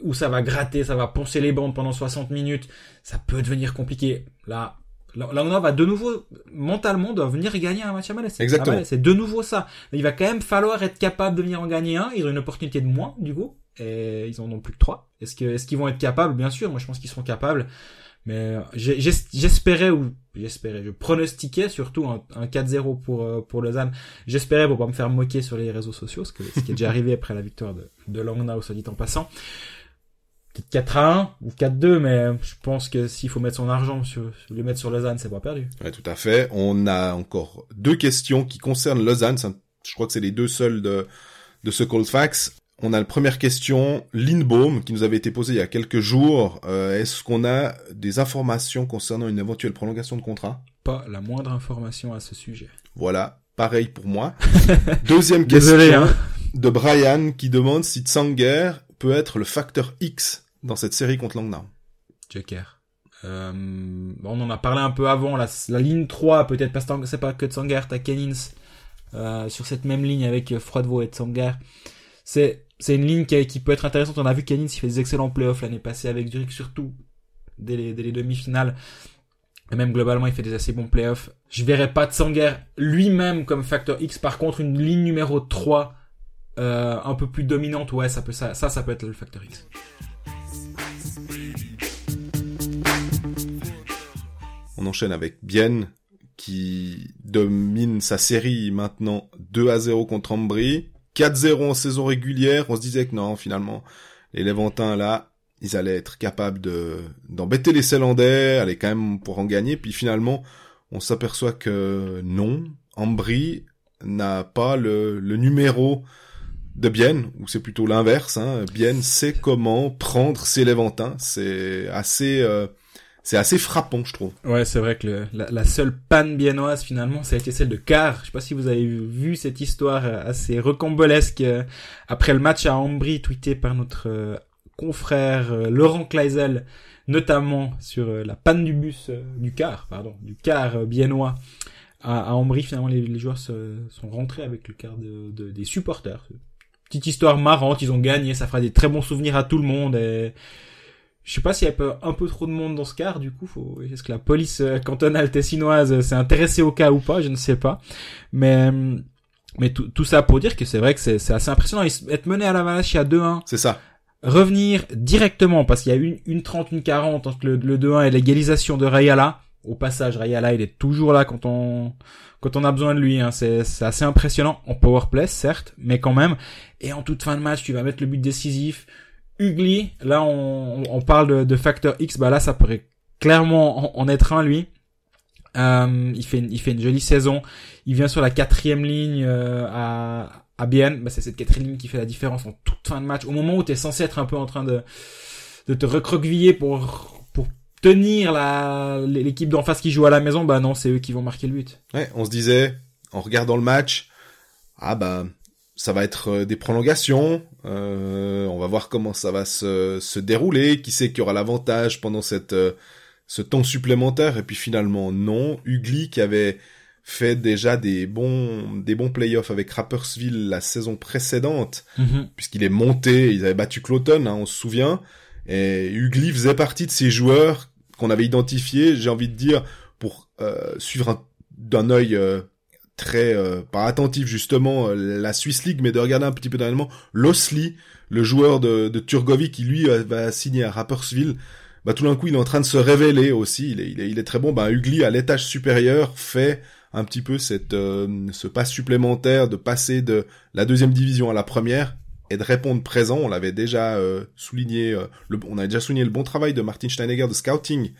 où ça va gratter, ça va poncer les bandes pendant 60 minutes, ça peut devenir compliqué. Là, Langnau va de nouveau, mentalement, doit venir gagner un match à Malais. Exactement. C'est de nouveau ça. Il va quand même falloir être capable de venir en gagner un. Ils ont une opportunité de moins, du coup. Et ils en ont plus que trois. Est-ce que, est-ce qu'ils vont être capables? Bien sûr. Moi, je pense qu'ils seront capables. Mais j'espérais ou j'espérais, je pronostiquais surtout un, un 4-0 pour euh, pour Lausanne. J'espérais pour pas me faire moquer sur les réseaux sociaux, ce, que, ce qui est déjà arrivé après la victoire de, de Langnau, soit dit en passant. Peut-être 4 1 ou 4-2, mais je pense que s'il faut mettre son argent sur, le mettre sur Lausanne, c'est pas perdu. Ouais, tout à fait. On a encore deux questions qui concernent Lausanne. Je crois que c'est les deux seuls de de ce Fax on a la première question, Lindbaum, qui nous avait été posée il y a quelques jours. Euh, est-ce qu'on a des informations concernant une éventuelle prolongation de contrat? Pas la moindre information à ce sujet. Voilà, pareil pour moi. Deuxième question hein. de Brian, qui demande si Tsanger peut être le facteur X dans cette série contre Langnau. Joker. Euh, on en a parlé un peu avant, la, ligne 3, peut-être pas, c'est pas que Tsanger, t'as Kenins euh, sur cette même ligne avec Froidevaux et Tsanger. C'est c'est une ligne qui, peut être intéressante. On a vu Canins il fait des excellents playoffs l'année passée avec Zurich surtout dès les, les demi-finales. Et même globalement, il fait des assez bons playoffs. Je verrais pas Tsanger lui-même comme facteur X. Par contre, une ligne numéro 3 euh, un peu plus dominante, ouais, ça peut ça, ça, peut être le facteur X. On enchaîne avec Bien qui domine sa série maintenant 2 à 0 contre Ambry. 4-0 en saison régulière, on se disait que non, finalement, les Levantins, là, ils allaient être capables de d'embêter les Célandais, aller quand même pour en gagner, puis finalement, on s'aperçoit que non, Ambry n'a pas le, le numéro de Bienne, ou c'est plutôt l'inverse. Hein. Bienne sait comment prendre ses Levantins. C'est assez euh, c'est assez frappant, je trouve. Ouais, c'est vrai que la, seule panne biennoise finalement, ça a été celle de Car. Je sais pas si vous avez vu cette histoire euh, assez recambolesque euh, après le match à Ambry, tweeté par notre euh, confrère Laurent Kleisel, notamment sur euh, la panne du bus, euh, du car, pardon, du car euh, biennois à, Ambry. Finalement, les, joueurs se- sont rentrés avec le car de, de- des supporters. Petite histoire marrante, ils ont gagné, ça fera des très bons souvenirs à tout le monde. Et... Je sais pas s'il y a un peu trop de monde dans ce car, du coup, faut... est-ce que la police euh, cantonale tessinoise euh, s'est intéressée au cas ou pas, je ne sais pas. Mais, euh, mais tout, tout ça pour dire que c'est vrai que c'est c'est assez impressionnant. Être mené à la à 2-1, C'est ça. revenir directement, parce qu'il y a une, une 30, une 40 entre le, le 2-1 et l'égalisation de Rayala. Au passage, Rayala, il est toujours là quand on, quand on a besoin de lui. Hein. C'est, assez impressionnant en powerplay, certes, mais quand même. Et en toute fin de match, tu vas mettre le but décisif. Ugly, là, on, parle de, facteur X, bah là, ça pourrait clairement en, en être un, lui. Euh, il fait, une, jolie saison. Il vient sur la quatrième ligne euh, à, à. Bah, c'est cette quatrième ligne qui fait la différence en toute fin de match. Au moment où tu es censé être un peu en train de, te recroqueviller pour tenir la, l'équipe d'en face qui joue à la maison, bah non, c'est eux qui vont marquer le but. Ouais, on se disait, en regardant le match, ah bah, ça va être euh, des prolongations, euh, on va voir comment ça va se, se dérouler, qui c'est qui aura l'avantage pendant cette, euh, ce temps supplémentaire, et puis finalement non, Ugly qui avait fait déjà des bons, des bons playoffs avec Rappersville la saison précédente, puisqu'il est monté, ils avaient battu Cloton, hein, on se souvient, et Ugly faisait partie de ces joueurs qu'on avait identifiés, j'ai envie de dire, pour euh, suivre un- d'un œil euh, très euh, pas attentif justement euh, la Swiss League, mais de regarder un petit peu dernièrement Losli, le joueur de, de Turgovie qui lui va signer à Rappersville. Bah tout d'un coup il est en train de se révéler aussi, il est, très bon. Bah Ugly à l'étage supérieur fait un petit peu cette ce pas supplémentaire de passer de la deuxième division à la première et de répondre présent. On l'avait déjà euh, souligné, euh, le, on avait déjà souligné le bon travail de Martin Steinegger de scouting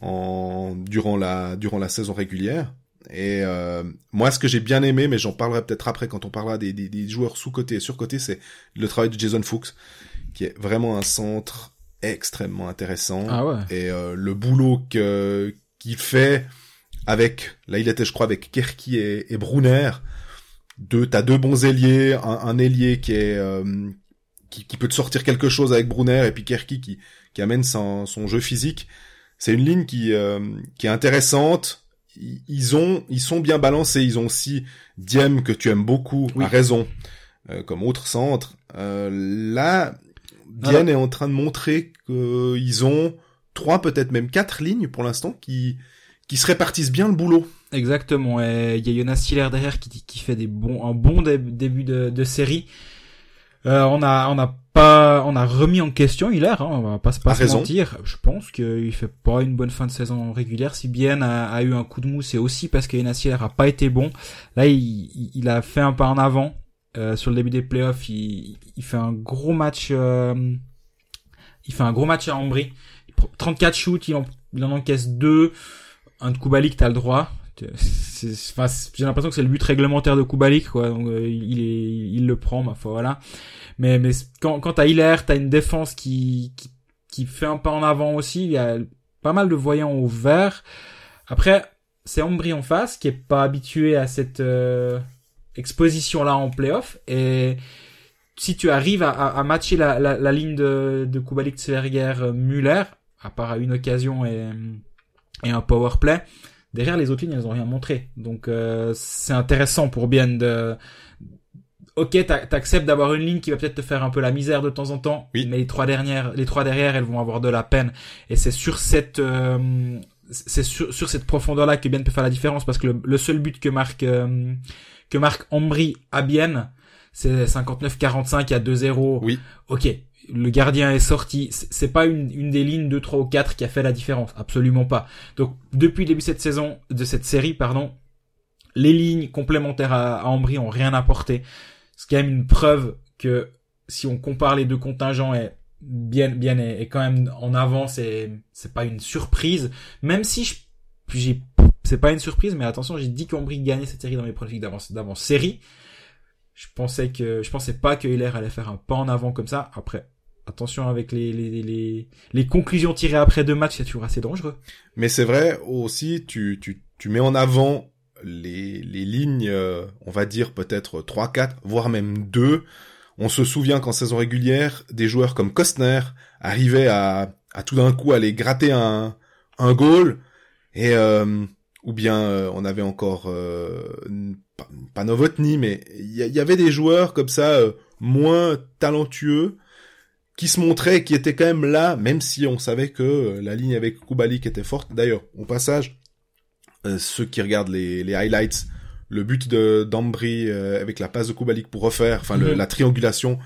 en durant la durant la saison régulière. Et euh, moi, ce que j'ai bien aimé, mais j'en parlerai peut-être après quand on parlera des, des, des joueurs sous-côté et sur-côté, c'est le travail de Jason Fuchs, qui est vraiment un centre extrêmement intéressant. Ah ouais. Et euh, le boulot que qu'il fait avec, là il était je crois avec Kerky et, et Brunner, deux, t'as deux bons ailiers, un, un ailier qui est euh, qui, qui peut te sortir quelque chose avec Brunner et puis Kerky qui qui amène son, son jeu physique. C'est une ligne qui euh, qui est intéressante. Ils- ont ils sont bien balancés. Ils ont aussi Diem que tu aimes beaucoup, Oui. à raison, euh, comme autre centre. Euh, là, Diem est en train de montrer qu'ils ont trois peut-être même quatre lignes pour l'instant qui qui se répartissent bien le boulot. Exactement. Et il y a Jonas Stiller derrière qui, qui fait des bons, un bon dé- début de, de série. Euh, on a, on a pas, on a remis en question Hiller, hein, on va pas, se- pas A se raison. mentir. Je pense qu'il fait pas une bonne fin de saison régulière. Si bien a, a eu un coup de mou, c'est aussi parce que Jonas Stiller a pas été bon. Là, il, il- a fait un pas en avant. Euh, sur le début des playoffs, il, il fait un gros match, euh, il fait un gros match à Ambry. Il prend 34 shoots, il en, il en encaisse deux. Un de Kubalik, t'as le droit. Enfin, j'ai l'impression que c'est le but réglementaire de Kubalik, quoi. Donc, euh, il, est, il le prend, ma foi, voilà. Mais, mais quand, quand t'as Hiller, t'as une défense qui, qui, qui fait un pas en avant aussi. Il y a pas mal de voyants au vert. Après, c'est Ambry en face qui est pas habitué à cette euh, exposition-là en playoff. Et si tu arrives à, à, à matcher la, la, la ligne de, de Kubalik, Tsverger, euh, Muller, à part à une occasion et, et un power play, derrière les autres lignes, elles ont rien montré. Donc euh, c'est intéressant pour bien de... Ok, t'a- t'acceptes d'avoir une ligne qui va peut-être te faire un peu la misère de temps en temps, Oui. mais les trois dernières, les trois derrière, elles vont avoir de la peine. Et c'est sur cette, euh, c'est sur, sur cette profondeur-là que Bien peut faire la différence, parce que le, le seul but que marque euh, que marque Ambry à Bienne, c'est 59-45 à 2-0. Oui. Ok, le gardien est sorti. C'est pas une, une des lignes 2, 3 ou 4 qui a fait la différence. Absolument pas. Donc, depuis le début de cette saison, de cette série, pardon, les lignes complémentaires à, à Ambry ont rien apporté. C'est quand même une preuve que si on compare les deux contingents et bien, bien est, est quand même en avance et c'est pas une surprise. Même si je, j'ai, c'est pas une surprise, mais attention, j'ai dit qu'Ambry gagnait cette série dans mes pronostics d'avance, d'avance série. Je pensais que, je pensais pas que Hiller allait faire un pas en avant comme ça. Après, attention avec les, les, les, les conclusions tirées après deux matchs, c'est toujours assez dangereux. Mais c'est vrai aussi, tu, tu, tu mets en avant les, les lignes, euh, on va dire peut-être 3, 4, voire même 2. On se souvient qu'en saison régulière, des joueurs comme Kostner arrivaient à, à tout d'un coup aller gratter un, un goal et euh, ou bien euh, on avait encore euh, pas, pas Novotny mais il y, y avait des joueurs comme ça euh, moins talentueux qui se montraient qui étaient quand même là même si on savait que euh, la ligne avec Kubalik était forte. D'ailleurs au passage euh, ceux qui regardent les, les highlights le but de d'Ambry euh, avec la passe de Kubalik pour refaire enfin Mhm. la triangulation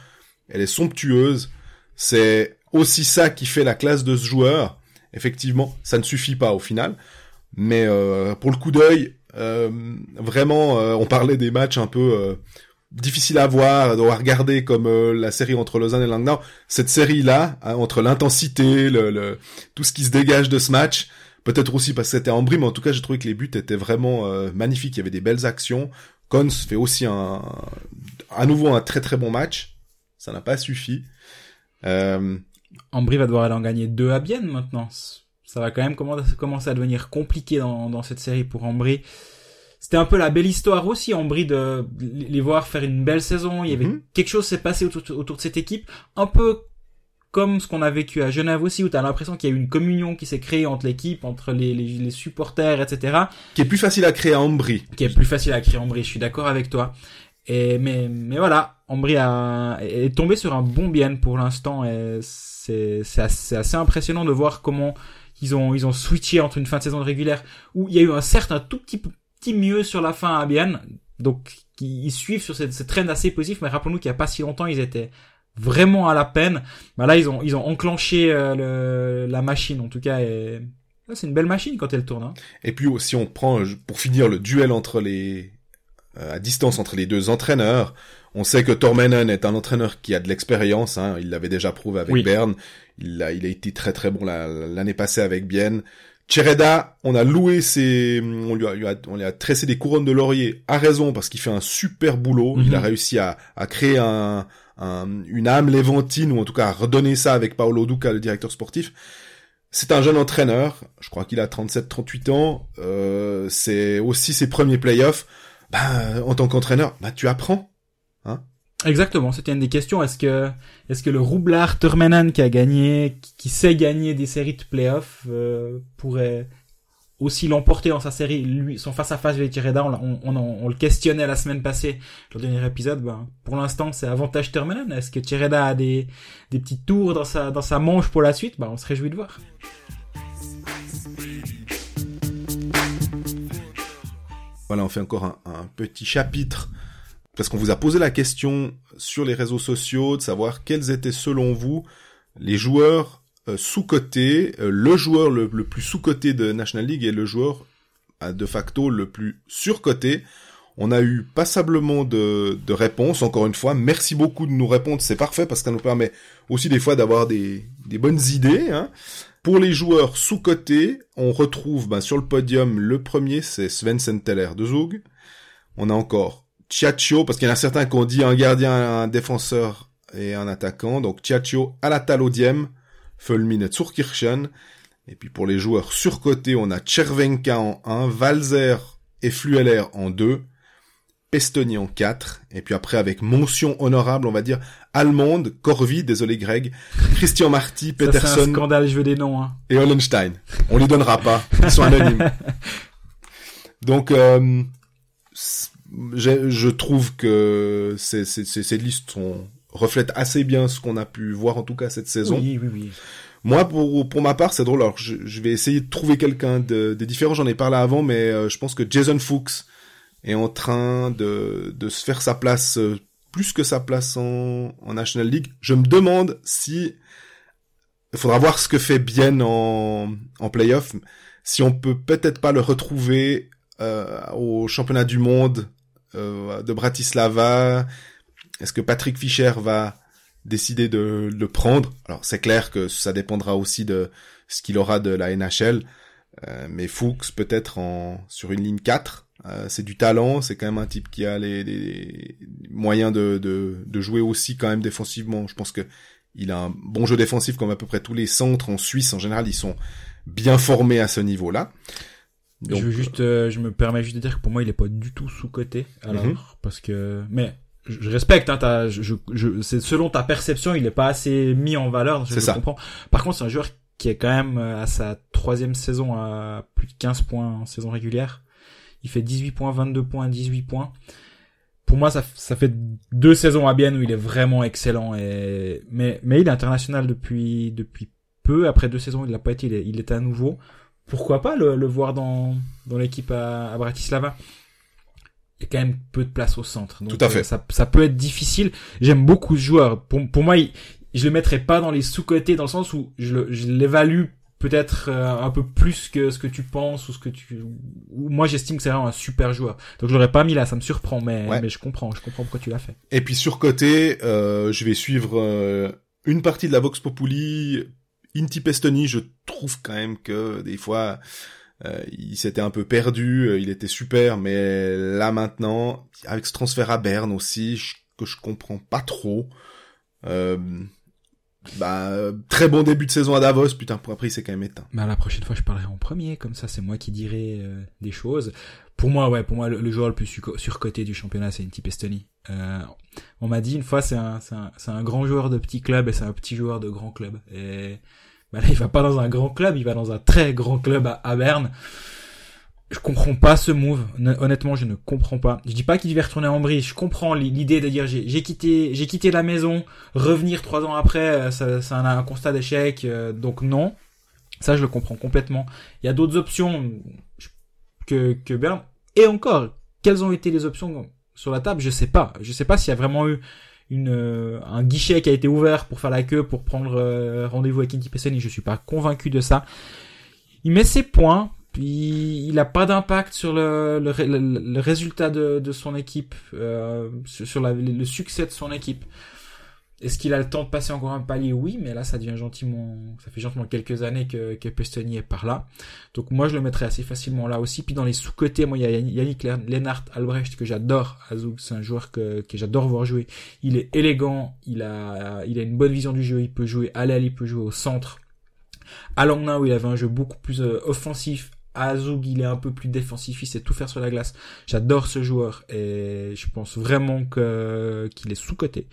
elle est somptueuse. C'est aussi ça qui fait la classe de ce joueur. Effectivement ça ne suffit pas au final mais euh, pour le coup d'œil euh, vraiment euh, on parlait des matchs un peu difficiles à voir à regarder comme la série entre Lausanne et Langnau. Cette série là entre l'intensité le, le tout ce qui se dégage de ce match peut-être aussi parce que c'était en bris mais en tout cas j'ai trouvé que les buts étaient vraiment euh, magnifiques. Il y avait des belles actions. Cons fait aussi un à nouveau un très très bon match. Ça n'a pas suffi. Euh, Ambry va devoir aller en gagner deux à Bienne maintenant. Ça va quand même commen- commencer à devenir compliqué dans, dans cette série pour Ambry. C'était un peu la belle histoire aussi, Ambry, de les voir faire une belle saison. Il y avait Mhm. quelque chose s'est passé autour, autour de cette équipe, un peu comme ce qu'on a vécu à Genève aussi, où t'as l'impression qu'il y a eu une communion qui s'est créée entre l'équipe, entre les, les, les supporters, etc qui est plus facile à créer à Ambry qui est plus facile à créer Ambry, je suis d'accord avec toi. Et mais mais voilà, Ambry a est tombé sur un bon bien pour l'instant et c'est c'est assez, c'est assez impressionnant de voir comment ils ont ils ont switché entre une fin de saison régulière où il y a eu un certain tout petit petit mieux sur la fin à Bienne. Donc ils suivent sur cette, cette trend assez positive, mais rappelons-nous qu'il y a pas si longtemps ils étaient vraiment à la peine. Bah là ils ont ils ont enclenché euh, la machine en tout cas et c'est une belle machine quand elle tourne. Hein. Et puis si on prend euh, pour finir le duel entre les à distance entre les deux entraîneurs, on sait que Tormenon est un entraîneur qui a de l'expérience. Hein, il l'avait déjà prouvé avec Oui. Berne. Il a, il a été très très bon la- l'année passée avec Bienne. Chereda, on a loué ses, on lui a, lui a- on lui a tressé des couronnes de laurier à raison parce qu'il fait un super boulot. Il Mhm. a réussi à, à créer un, un- une âme léventine ou en tout cas à redonner ça avec Paolo Duca, le directeur sportif. C'est un jeune entraîneur, je crois qu'il a 37-38 ans, euh, c'est aussi ses premiers playoffs. Bah, en tant qu'entraîneur, bah tu apprends. Exactement, c'était une des questions. Est-ce que, est-ce que le roublard Turmenen qui a gagné, qui, sait gagner des séries de playoffs, euh, pourrait aussi l'emporter dans sa série, lui, son face à face avec Tireda, on, le questionnait la semaine passée, le dernier épisode, ben, pour l'instant, c'est avantage Turmenen. Est-ce que Tireda a des, des petits tours dans sa, dans sa manche pour la suite? Ben, on se réjouit de voir. Voilà, on fait encore un, petit chapitre parce qu'on vous a posé la question sur les réseaux sociaux de savoir quels étaient selon vous les joueurs euh, sous-cotés, euh, le joueur le, plus sous-coté de National League et le joueur euh, de facto le plus surcoté. On a eu passablement de, réponses, encore une fois. Merci beaucoup de nous répondre, c'est parfait parce que ça nous permet aussi des fois d'avoir des, des bonnes idées. Hein. Pour les joueurs sous-cotés, on retrouve ben, sur le podium, le premier c'est Sven Teller de Zug. On a encore Chiaccio, parce qu'il y en a certains qui ont dit un gardien, un défenseur et un attaquant. Donc Chiaccio à la Talodiem, Fulmin et Zurkirchen. Et puis pour les joueurs surcotés, on a Chervenka en 1, Valzer et Flueller en 2, Pestoni en 4. Et puis après, avec mention honorable, on va dire Allemande, Corvi, désolé Greg, Christian Marty, Ça, C'est un Peterson scandale, je veux des noms, hein. et Hollenstein. On les donnera pas. Ils sont anonymes. Donc, euh, je trouve que ces, ces, ces, ces listes sont, reflètent assez bien ce qu'on a pu voir en tout cas cette saison. Oui, oui, oui. Moi, pour, pour ma part, c'est drôle. Alors, je, je vais essayer de trouver quelqu'un de, de différent. J'en ai parlé avant, mais euh, je pense que Jason Fuchs est en train de, de se faire sa place, euh, plus que sa place en, en National League. Je me demande si il faudra voir ce que fait Bien en, en playoff. Si on peut peut-être pas le retrouver euh, au championnat du monde euh, de Bratislava. Est-ce que Patrick Fischer va décider de le prendre? Alors c'est clair que ça dépendra aussi de ce qu'il aura de la NHL. Euh, mais Fuchs peut-être en sur une ligne 4. Euh, c'est du talent, c'est quand même un type qui a les, les moyens de, de, de jouer aussi quand même défensivement. Je pense que il a un bon jeu défensif comme à peu près tous les centres en Suisse en général, ils sont bien formés à ce niveau-là. Donc, je veux juste, euh, je me permets juste de dire que pour moi, il est pas du tout sous coté. Alors, Mhm. parce que, mais je, respecte. Hein, ta, je, je, je- c'est selon ta perception, il est pas assez mis en valeur. Je ça. comprends. Par contre, c'est un joueur qui est quand même euh, à sa troisième saison à plus de 15 points en saison régulière. Il fait 18 points, 22 points, 18 points. Pour moi, ça, ça fait deux saisons à Bienne où il est vraiment excellent. Et... Mais, mais il est international depuis, depuis peu. Après deux saisons, il l'a pas été, il est, il est à nouveau. Pourquoi pas le, le voir dans, dans l'équipe à, à Bratislava? Il y a quand même peu de place au centre. Donc, Tout à fait. euh, ça, ça peut être difficile. J'aime beaucoup ce joueur. Pour, pour moi, il, je le mettrais pas dans les sous-côtés dans le sens où je l'évalue peut-être euh, un peu plus que ce que tu penses ou ce que tu ou moi j'estime que c'est vraiment un super joueur donc je l'aurais pas mis là ça me surprend mais Ouais. mais je comprends je comprends pourquoi tu l'as fait Et puis sur côté, euh, je vais suivre euh, une partie de la Vox Populi. Inti Pestoni, je trouve quand même que des fois, euh, il s'était un peu perdu, euh, il était super, mais là maintenant, avec ce transfert à Berne aussi, je- que je comprends pas trop. Euh, bah, euh, très bon début de saison à Davos, putain, pour après il s'est quand même éteint. bah la prochaine fois je parlerai en premier comme ça c'est moi qui dirai euh, des choses. Pour moi ouais pour moi le, le joueur le plus su- surcoté du championnat c'est Inti Pestoni euh, on m'a dit une fois c'est un c'est un un grand joueur de petit club et c'est un petit joueur de grand club. Et bah là il va pas dans un grand club il va dans un très grand club à, à Berne je comprends pas ce move. Hon- Honnêtement, je ne comprends pas. Je dis pas qu'il devait retourner en brise. Je comprends li- l'idée de dire j'ai quitté, j'ai quitté la maison, revenir trois ans après, euh, ça, ça a un constat d'échec. euh, donc non, ça je le comprends complètement. Il y a d'autres options que que. Et encore, quelles ont été les options sur la table? Je sais pas. Je sais pas s'il y a vraiment eu une euh, un guichet qui a été ouvert pour faire la queue pour prendre rendez-vous avec Inti Pessoni. Je suis pas convaincu de ça. Il met ses points, puis il a pas d'impact sur le, le, ré- le, le résultat de, son équipe, euh, sur, le succès de son équipe. Est-ce qu'il a le temps de passer encore un palier? Oui, mais là ça devient gentiment, ça fait gentiment quelques années que, que Pestoni est par là. Donc moi je le mettrais assez facilement là aussi. Puis dans les sous-côtés, moi il y a Yann- Yannick Lennart Albrecht que j'adore. Azug, c'est un joueur que, j'adore voir jouer. Il est élégant, il a, une bonne vision du jeu, il peut jouer à l'aile, il peut jouer au centre. À Langnau, il avait un jeu beaucoup plus euh, offensif. Azug, il est un peu plus défensif, il sait tout faire sur la glace. J'adore ce joueur et je pense vraiment que qu'il est sous-coté.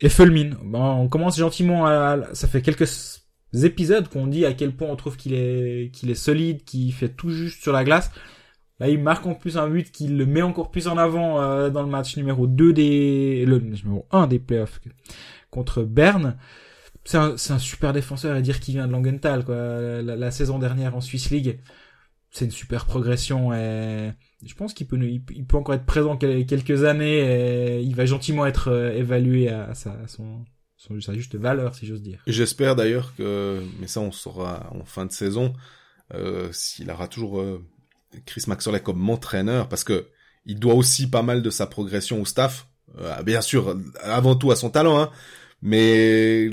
Et Fulmin, on commence gentiment à, ça fait quelques épisodes qu'on dit à quel point on trouve qu'il est qu'il est solide, qu'il fait tout juste sur la glace. Là, il marque en plus un but qui le met encore plus en avant euh, dans le match numéro 2 des le numéro 1 des playoffs contre Berne. C'est un, un super défenseur à dire qu'il vient de Langenthal quoi. La saison dernière en Swiss League, c'est une super progression et je pense qu'il peut encore être présent quel- quelques années et il va gentiment être euh, évalué à sa juste valeur si j'ose dire. J'espère d'ailleurs que, mais ça on saura en fin de saison, euh, s'il aura toujours euh, Chris Maxwell comme entraîneur, parce que il doit aussi pas mal de sa progression au staff, bien sûr avant tout à son talent, hein, mais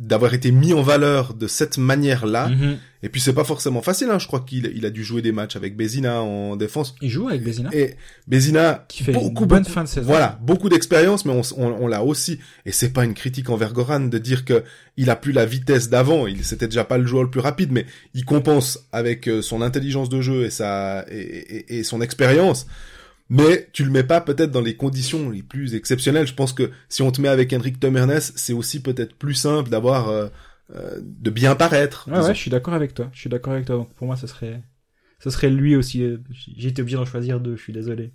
d'avoir été mis en valeur de cette manière-là. Mhm. Et puis c'est pas forcément facile, hein. je crois qu'il il a dû jouer des matchs avec Bézina en défense. Il joue avec Bézina Et Bézina, qui fait beaucoup, une bonne beaucoup- fin de saison. voilà, beaucoup d'expérience, mais on, on, on l'a aussi. Et c'est pas une critique envers Goran de dire que il a plus la vitesse d'avant. Il c'était déjà pas le joueur le plus rapide, mais il compense avec euh, son intelligence de jeu et sa et, et- et son expérience. Mais tu le mets pas peut-être dans les conditions les plus exceptionnelles. Je pense que si on te met avec Henrik Tomernes, c'est aussi peut-être plus simple d'avoir euh, euh, de bien paraître. Ouais, disons. ouais, je suis d'accord avec toi. Je suis d'accord avec toi. Donc pour moi, ce serait, ce serait lui aussi. euh, J'ai été obligé d'en choisir deux. Je suis désolé.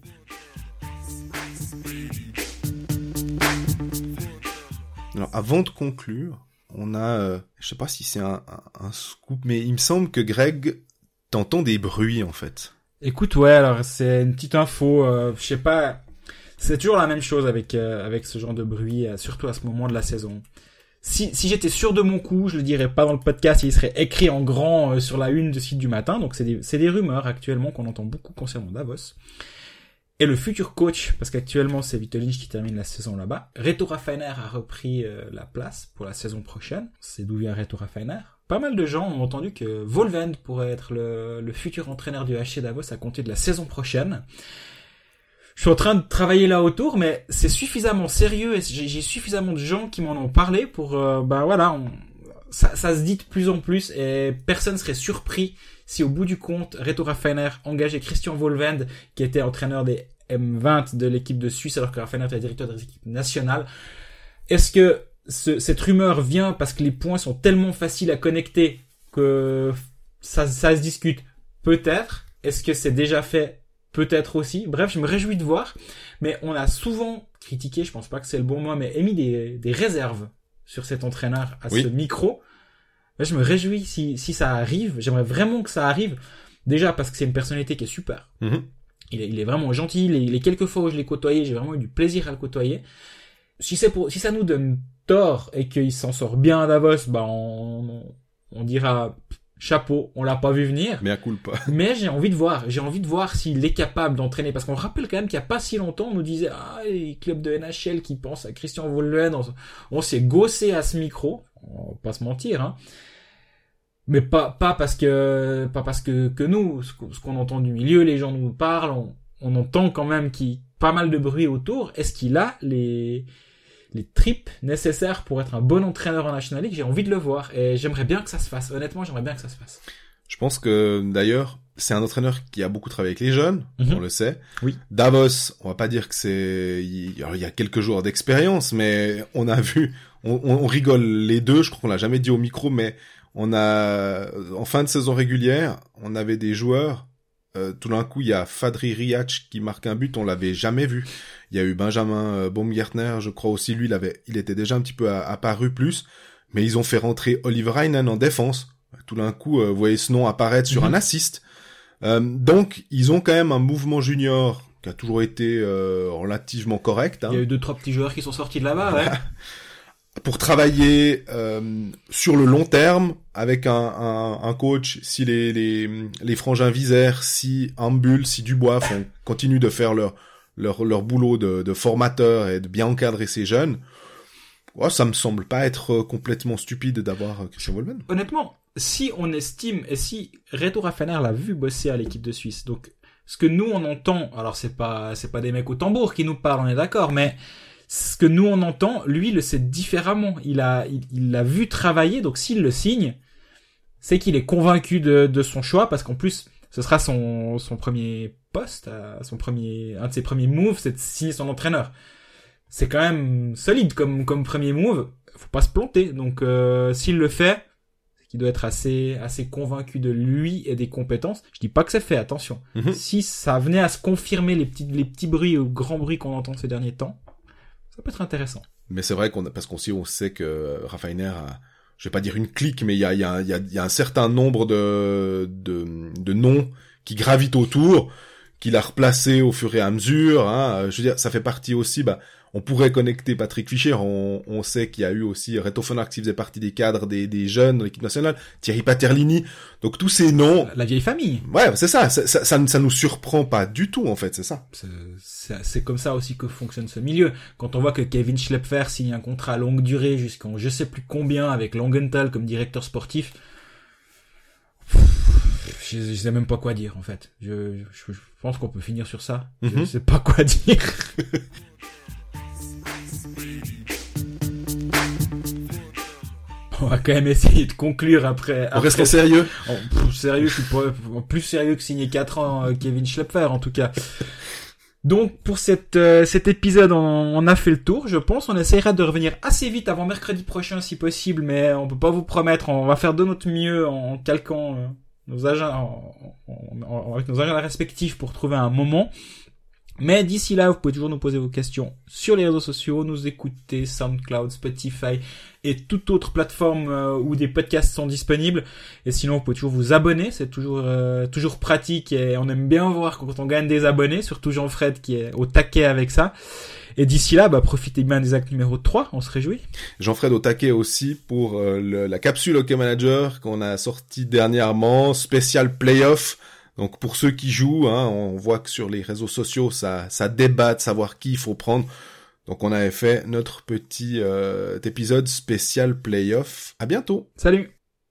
Alors, avant de conclure, on a, euh, je sais pas si c'est un, un, un scoop, mais il me semble que Greg t'entend des bruits en fait. Écoute, ouais, alors c'est une petite info. euh, je sais pas. C'est toujours la même chose avec euh, avec ce genre de bruit, euh, surtout à ce moment de la saison. Si, si j'étais sûr de mon coup, je le dirais pas dans le podcast, il serait écrit en grand euh, sur la une de site du matin. Donc c'est des, c'est des rumeurs actuellement qu'on entend beaucoup concernant Davos. Et le futur coach, parce qu'actuellement c'est Vito Lynch qui termine la saison là-bas, Reto Raffiner a repris euh, la place pour la saison prochaine. C'est d'où vient Reto Raffiner. Pas mal de gens ont entendu que Volvend pourrait être le, futur entraîneur du HC Davos à compter de la saison prochaine. Je suis en train de travailler là autour, mais c'est suffisamment sérieux et j'ai suffisamment de gens qui m'en ont parlé pour, euh, bah voilà, ça se dit de plus en plus et personne serait surpris si au bout du compte, Reto Raffiner engageait Christian Volvend, qui était entraîneur des M20 de l'équipe de Suisse, alors que Raffiner était directeur des équipes nationales. Est-ce que ce- cette rumeur vient parce que les points sont tellement faciles à connecter que ça, ça se discute. Peut-être. Est-ce que c'est déjà fait? Peut-être aussi. Bref, je me réjouis de voir. Mais on a souvent critiqué, je pense pas que c'est le bon mot, mais émis des, des réserves sur cet entraîneur à Oui. ce micro. Là, je me réjouis si, si ça arrive. J'aimerais vraiment que ça arrive. Déjà parce que c'est une personnalité qui est super. Mhm. Il est, il est vraiment gentil. Les, les quelques fois où je l'ai côtoyé, j'ai vraiment eu du plaisir à le côtoyer. Si c'est pour, si ça nous donne tort et qu'il s'en sort bien à Davos, bah on, on dira chapeau, on l'a pas vu venir. Mais à coup pas. Mais j'ai envie de voir, j'ai envie de voir s'il est capable d'entraîner. Parce qu'on rappelle quand même qu'il y a pas si longtemps, on nous disait, ah, les clubs de NHL qui pensent à Christian Vollen, on, on s'est gossé à ce micro. On va pas se mentir, hein. Mais pas, pas parce que, pas parce que, que nous, ce qu'on entend du milieu, les gens nous parlent, on, on entend quand même a pas mal de bruit autour. Est-ce qu'il a les, les tripes nécessaires pour être un bon entraîneur en National League? J'ai envie de le voir. Et j'aimerais bien que ça se fasse. Honnêtement, j'aimerais bien que ça se fasse. Je pense que d'ailleurs, c'est un entraîneur qui a beaucoup travaillé avec les jeunes, Mhm. on le sait. Oui. Davos, on va pas dire que c'est, il y a quelques jours d'expérience, mais on a vu, on, on- on rigole les deux. Je crois qu'on l'a jamais dit au micro, mais on a, en fin de saison régulière, on avait des joueurs. euh, tout d'un coup, il y a Fadri Riach qui marque un but, on l'avait jamais vu. Il y a eu Benjamin euh, Baumgartner, je crois aussi, lui, il avait, il était déjà un petit peu apparu plus, mais ils ont fait rentrer Oliver Heinen en défense. Tout d'un coup, euh, vous voyez ce nom apparaître sur Mhm. un assist. Euh, donc, ils ont quand même un mouvement junior qui a toujours été euh, relativement correct. hein, Il y a eu deux, trois petits joueurs qui sont sortis de là-bas, ouais. pour travailler euh, sur le long terme avec un, un, un coach, si les, les, les frangins Visère, si Ambul, si Dubois font, continuent de faire leur, leur, leur boulot de, de formateur et de bien encadrer ces jeunes, ouais, ça me semble pas être euh, complètement stupide d'avoir euh, Christian Volman. Honnêtement, si on estime, et si Reto Raffaner l'a vu bosser à l'équipe de Suisse, donc, ce que nous on entend, alors c'est pas, c'est pas des mecs au tambour qui nous parlent, on est d'accord, mais ce que nous on entend, lui le sait différemment. Il a, il l'a vu travailler, donc s'il le signe, c'est qu'il est convaincu de, de son choix, parce qu'en plus, ce sera son, son premier poste, son premier, un de ses premiers moves, c'est de signer son entraîneur. C'est quand même solide comme, comme premier move. Faut pas se planter. Donc, euh, s'il le fait, c'est qu'il doit être assez, assez convaincu de lui et des compétences. Je dis pas que c'est fait, attention. Mhm. Si ça venait à se confirmer les petits, les petits bruits ou grands bruits qu'on entend ces derniers temps, ça peut être intéressant. Mais c'est vrai qu'on a, parce qu'on sait, on sait que Raffiner a, je vais pas dire une clique, mais il y a, y a, y a, y a un certain nombre de, de, de noms qui gravitent autour, qu'il a replacé au fur et à mesure. Hein. Je veux dire, ça fait partie aussi. Bah, on pourrait connecter Patrick Fischer. On, on sait qu'il y a eu aussi Reto Fonac qui faisait partie des cadres des, des jeunes de l'équipe nationale, Thierry Paterlini. Donc tous ces noms. La vieille famille. Ouais, c'est ça. Ça, ça, ça, ça nous surprend pas du tout en fait. C'est ça. C'est comme ça aussi que fonctionne ce milieu. Quand on voit que Kevin Schlepfer signe un contrat à longue durée jusqu'en je sais plus combien avec Langenthal comme directeur sportif, je, je sais même pas quoi dire en fait. Je, je, je pense qu'on peut finir sur ça. Je Mhm. sais pas quoi dire. On va quand même essayer de conclure après. On reste après sérieux. Pff, sérieux, je suis pas, plus sérieux que signer 4 ans euh, Kevin Schlepfer en tout cas. Donc pour cette, euh, cet épisode, on, on a fait le tour, je pense. On essaiera de revenir assez vite avant mercredi prochain si possible, mais on peut pas vous promettre. On va faire de notre mieux en calquant euh, nos agendas, en- en- en- avec nos agendas respectifs pour trouver un moment. Mais d'ici là, vous pouvez toujours nous poser vos questions sur les réseaux sociaux, nous écouter SoundCloud, Spotify et toute autre plateforme euh, où des podcasts sont disponibles. Et sinon, vous pouvez toujours vous abonner, c'est toujours euh, toujours pratique et on aime bien voir quand on gagne des abonnés, surtout Jean-Fred qui est au taquet avec ça. Et d'ici là, bah, profitez bien des actes numéro 3, on se réjouit. Jean-Fred au taquet aussi pour euh, le- la capsule Hockey Manager qu'on a sortie dernièrement, spécial playoff. Donc pour ceux qui jouent, hein, on voit que sur les réseaux sociaux, ça, ça débat de savoir qui il faut prendre. Donc on avait fait notre petit euh, épisode spécial playoff. À bientôt. Salut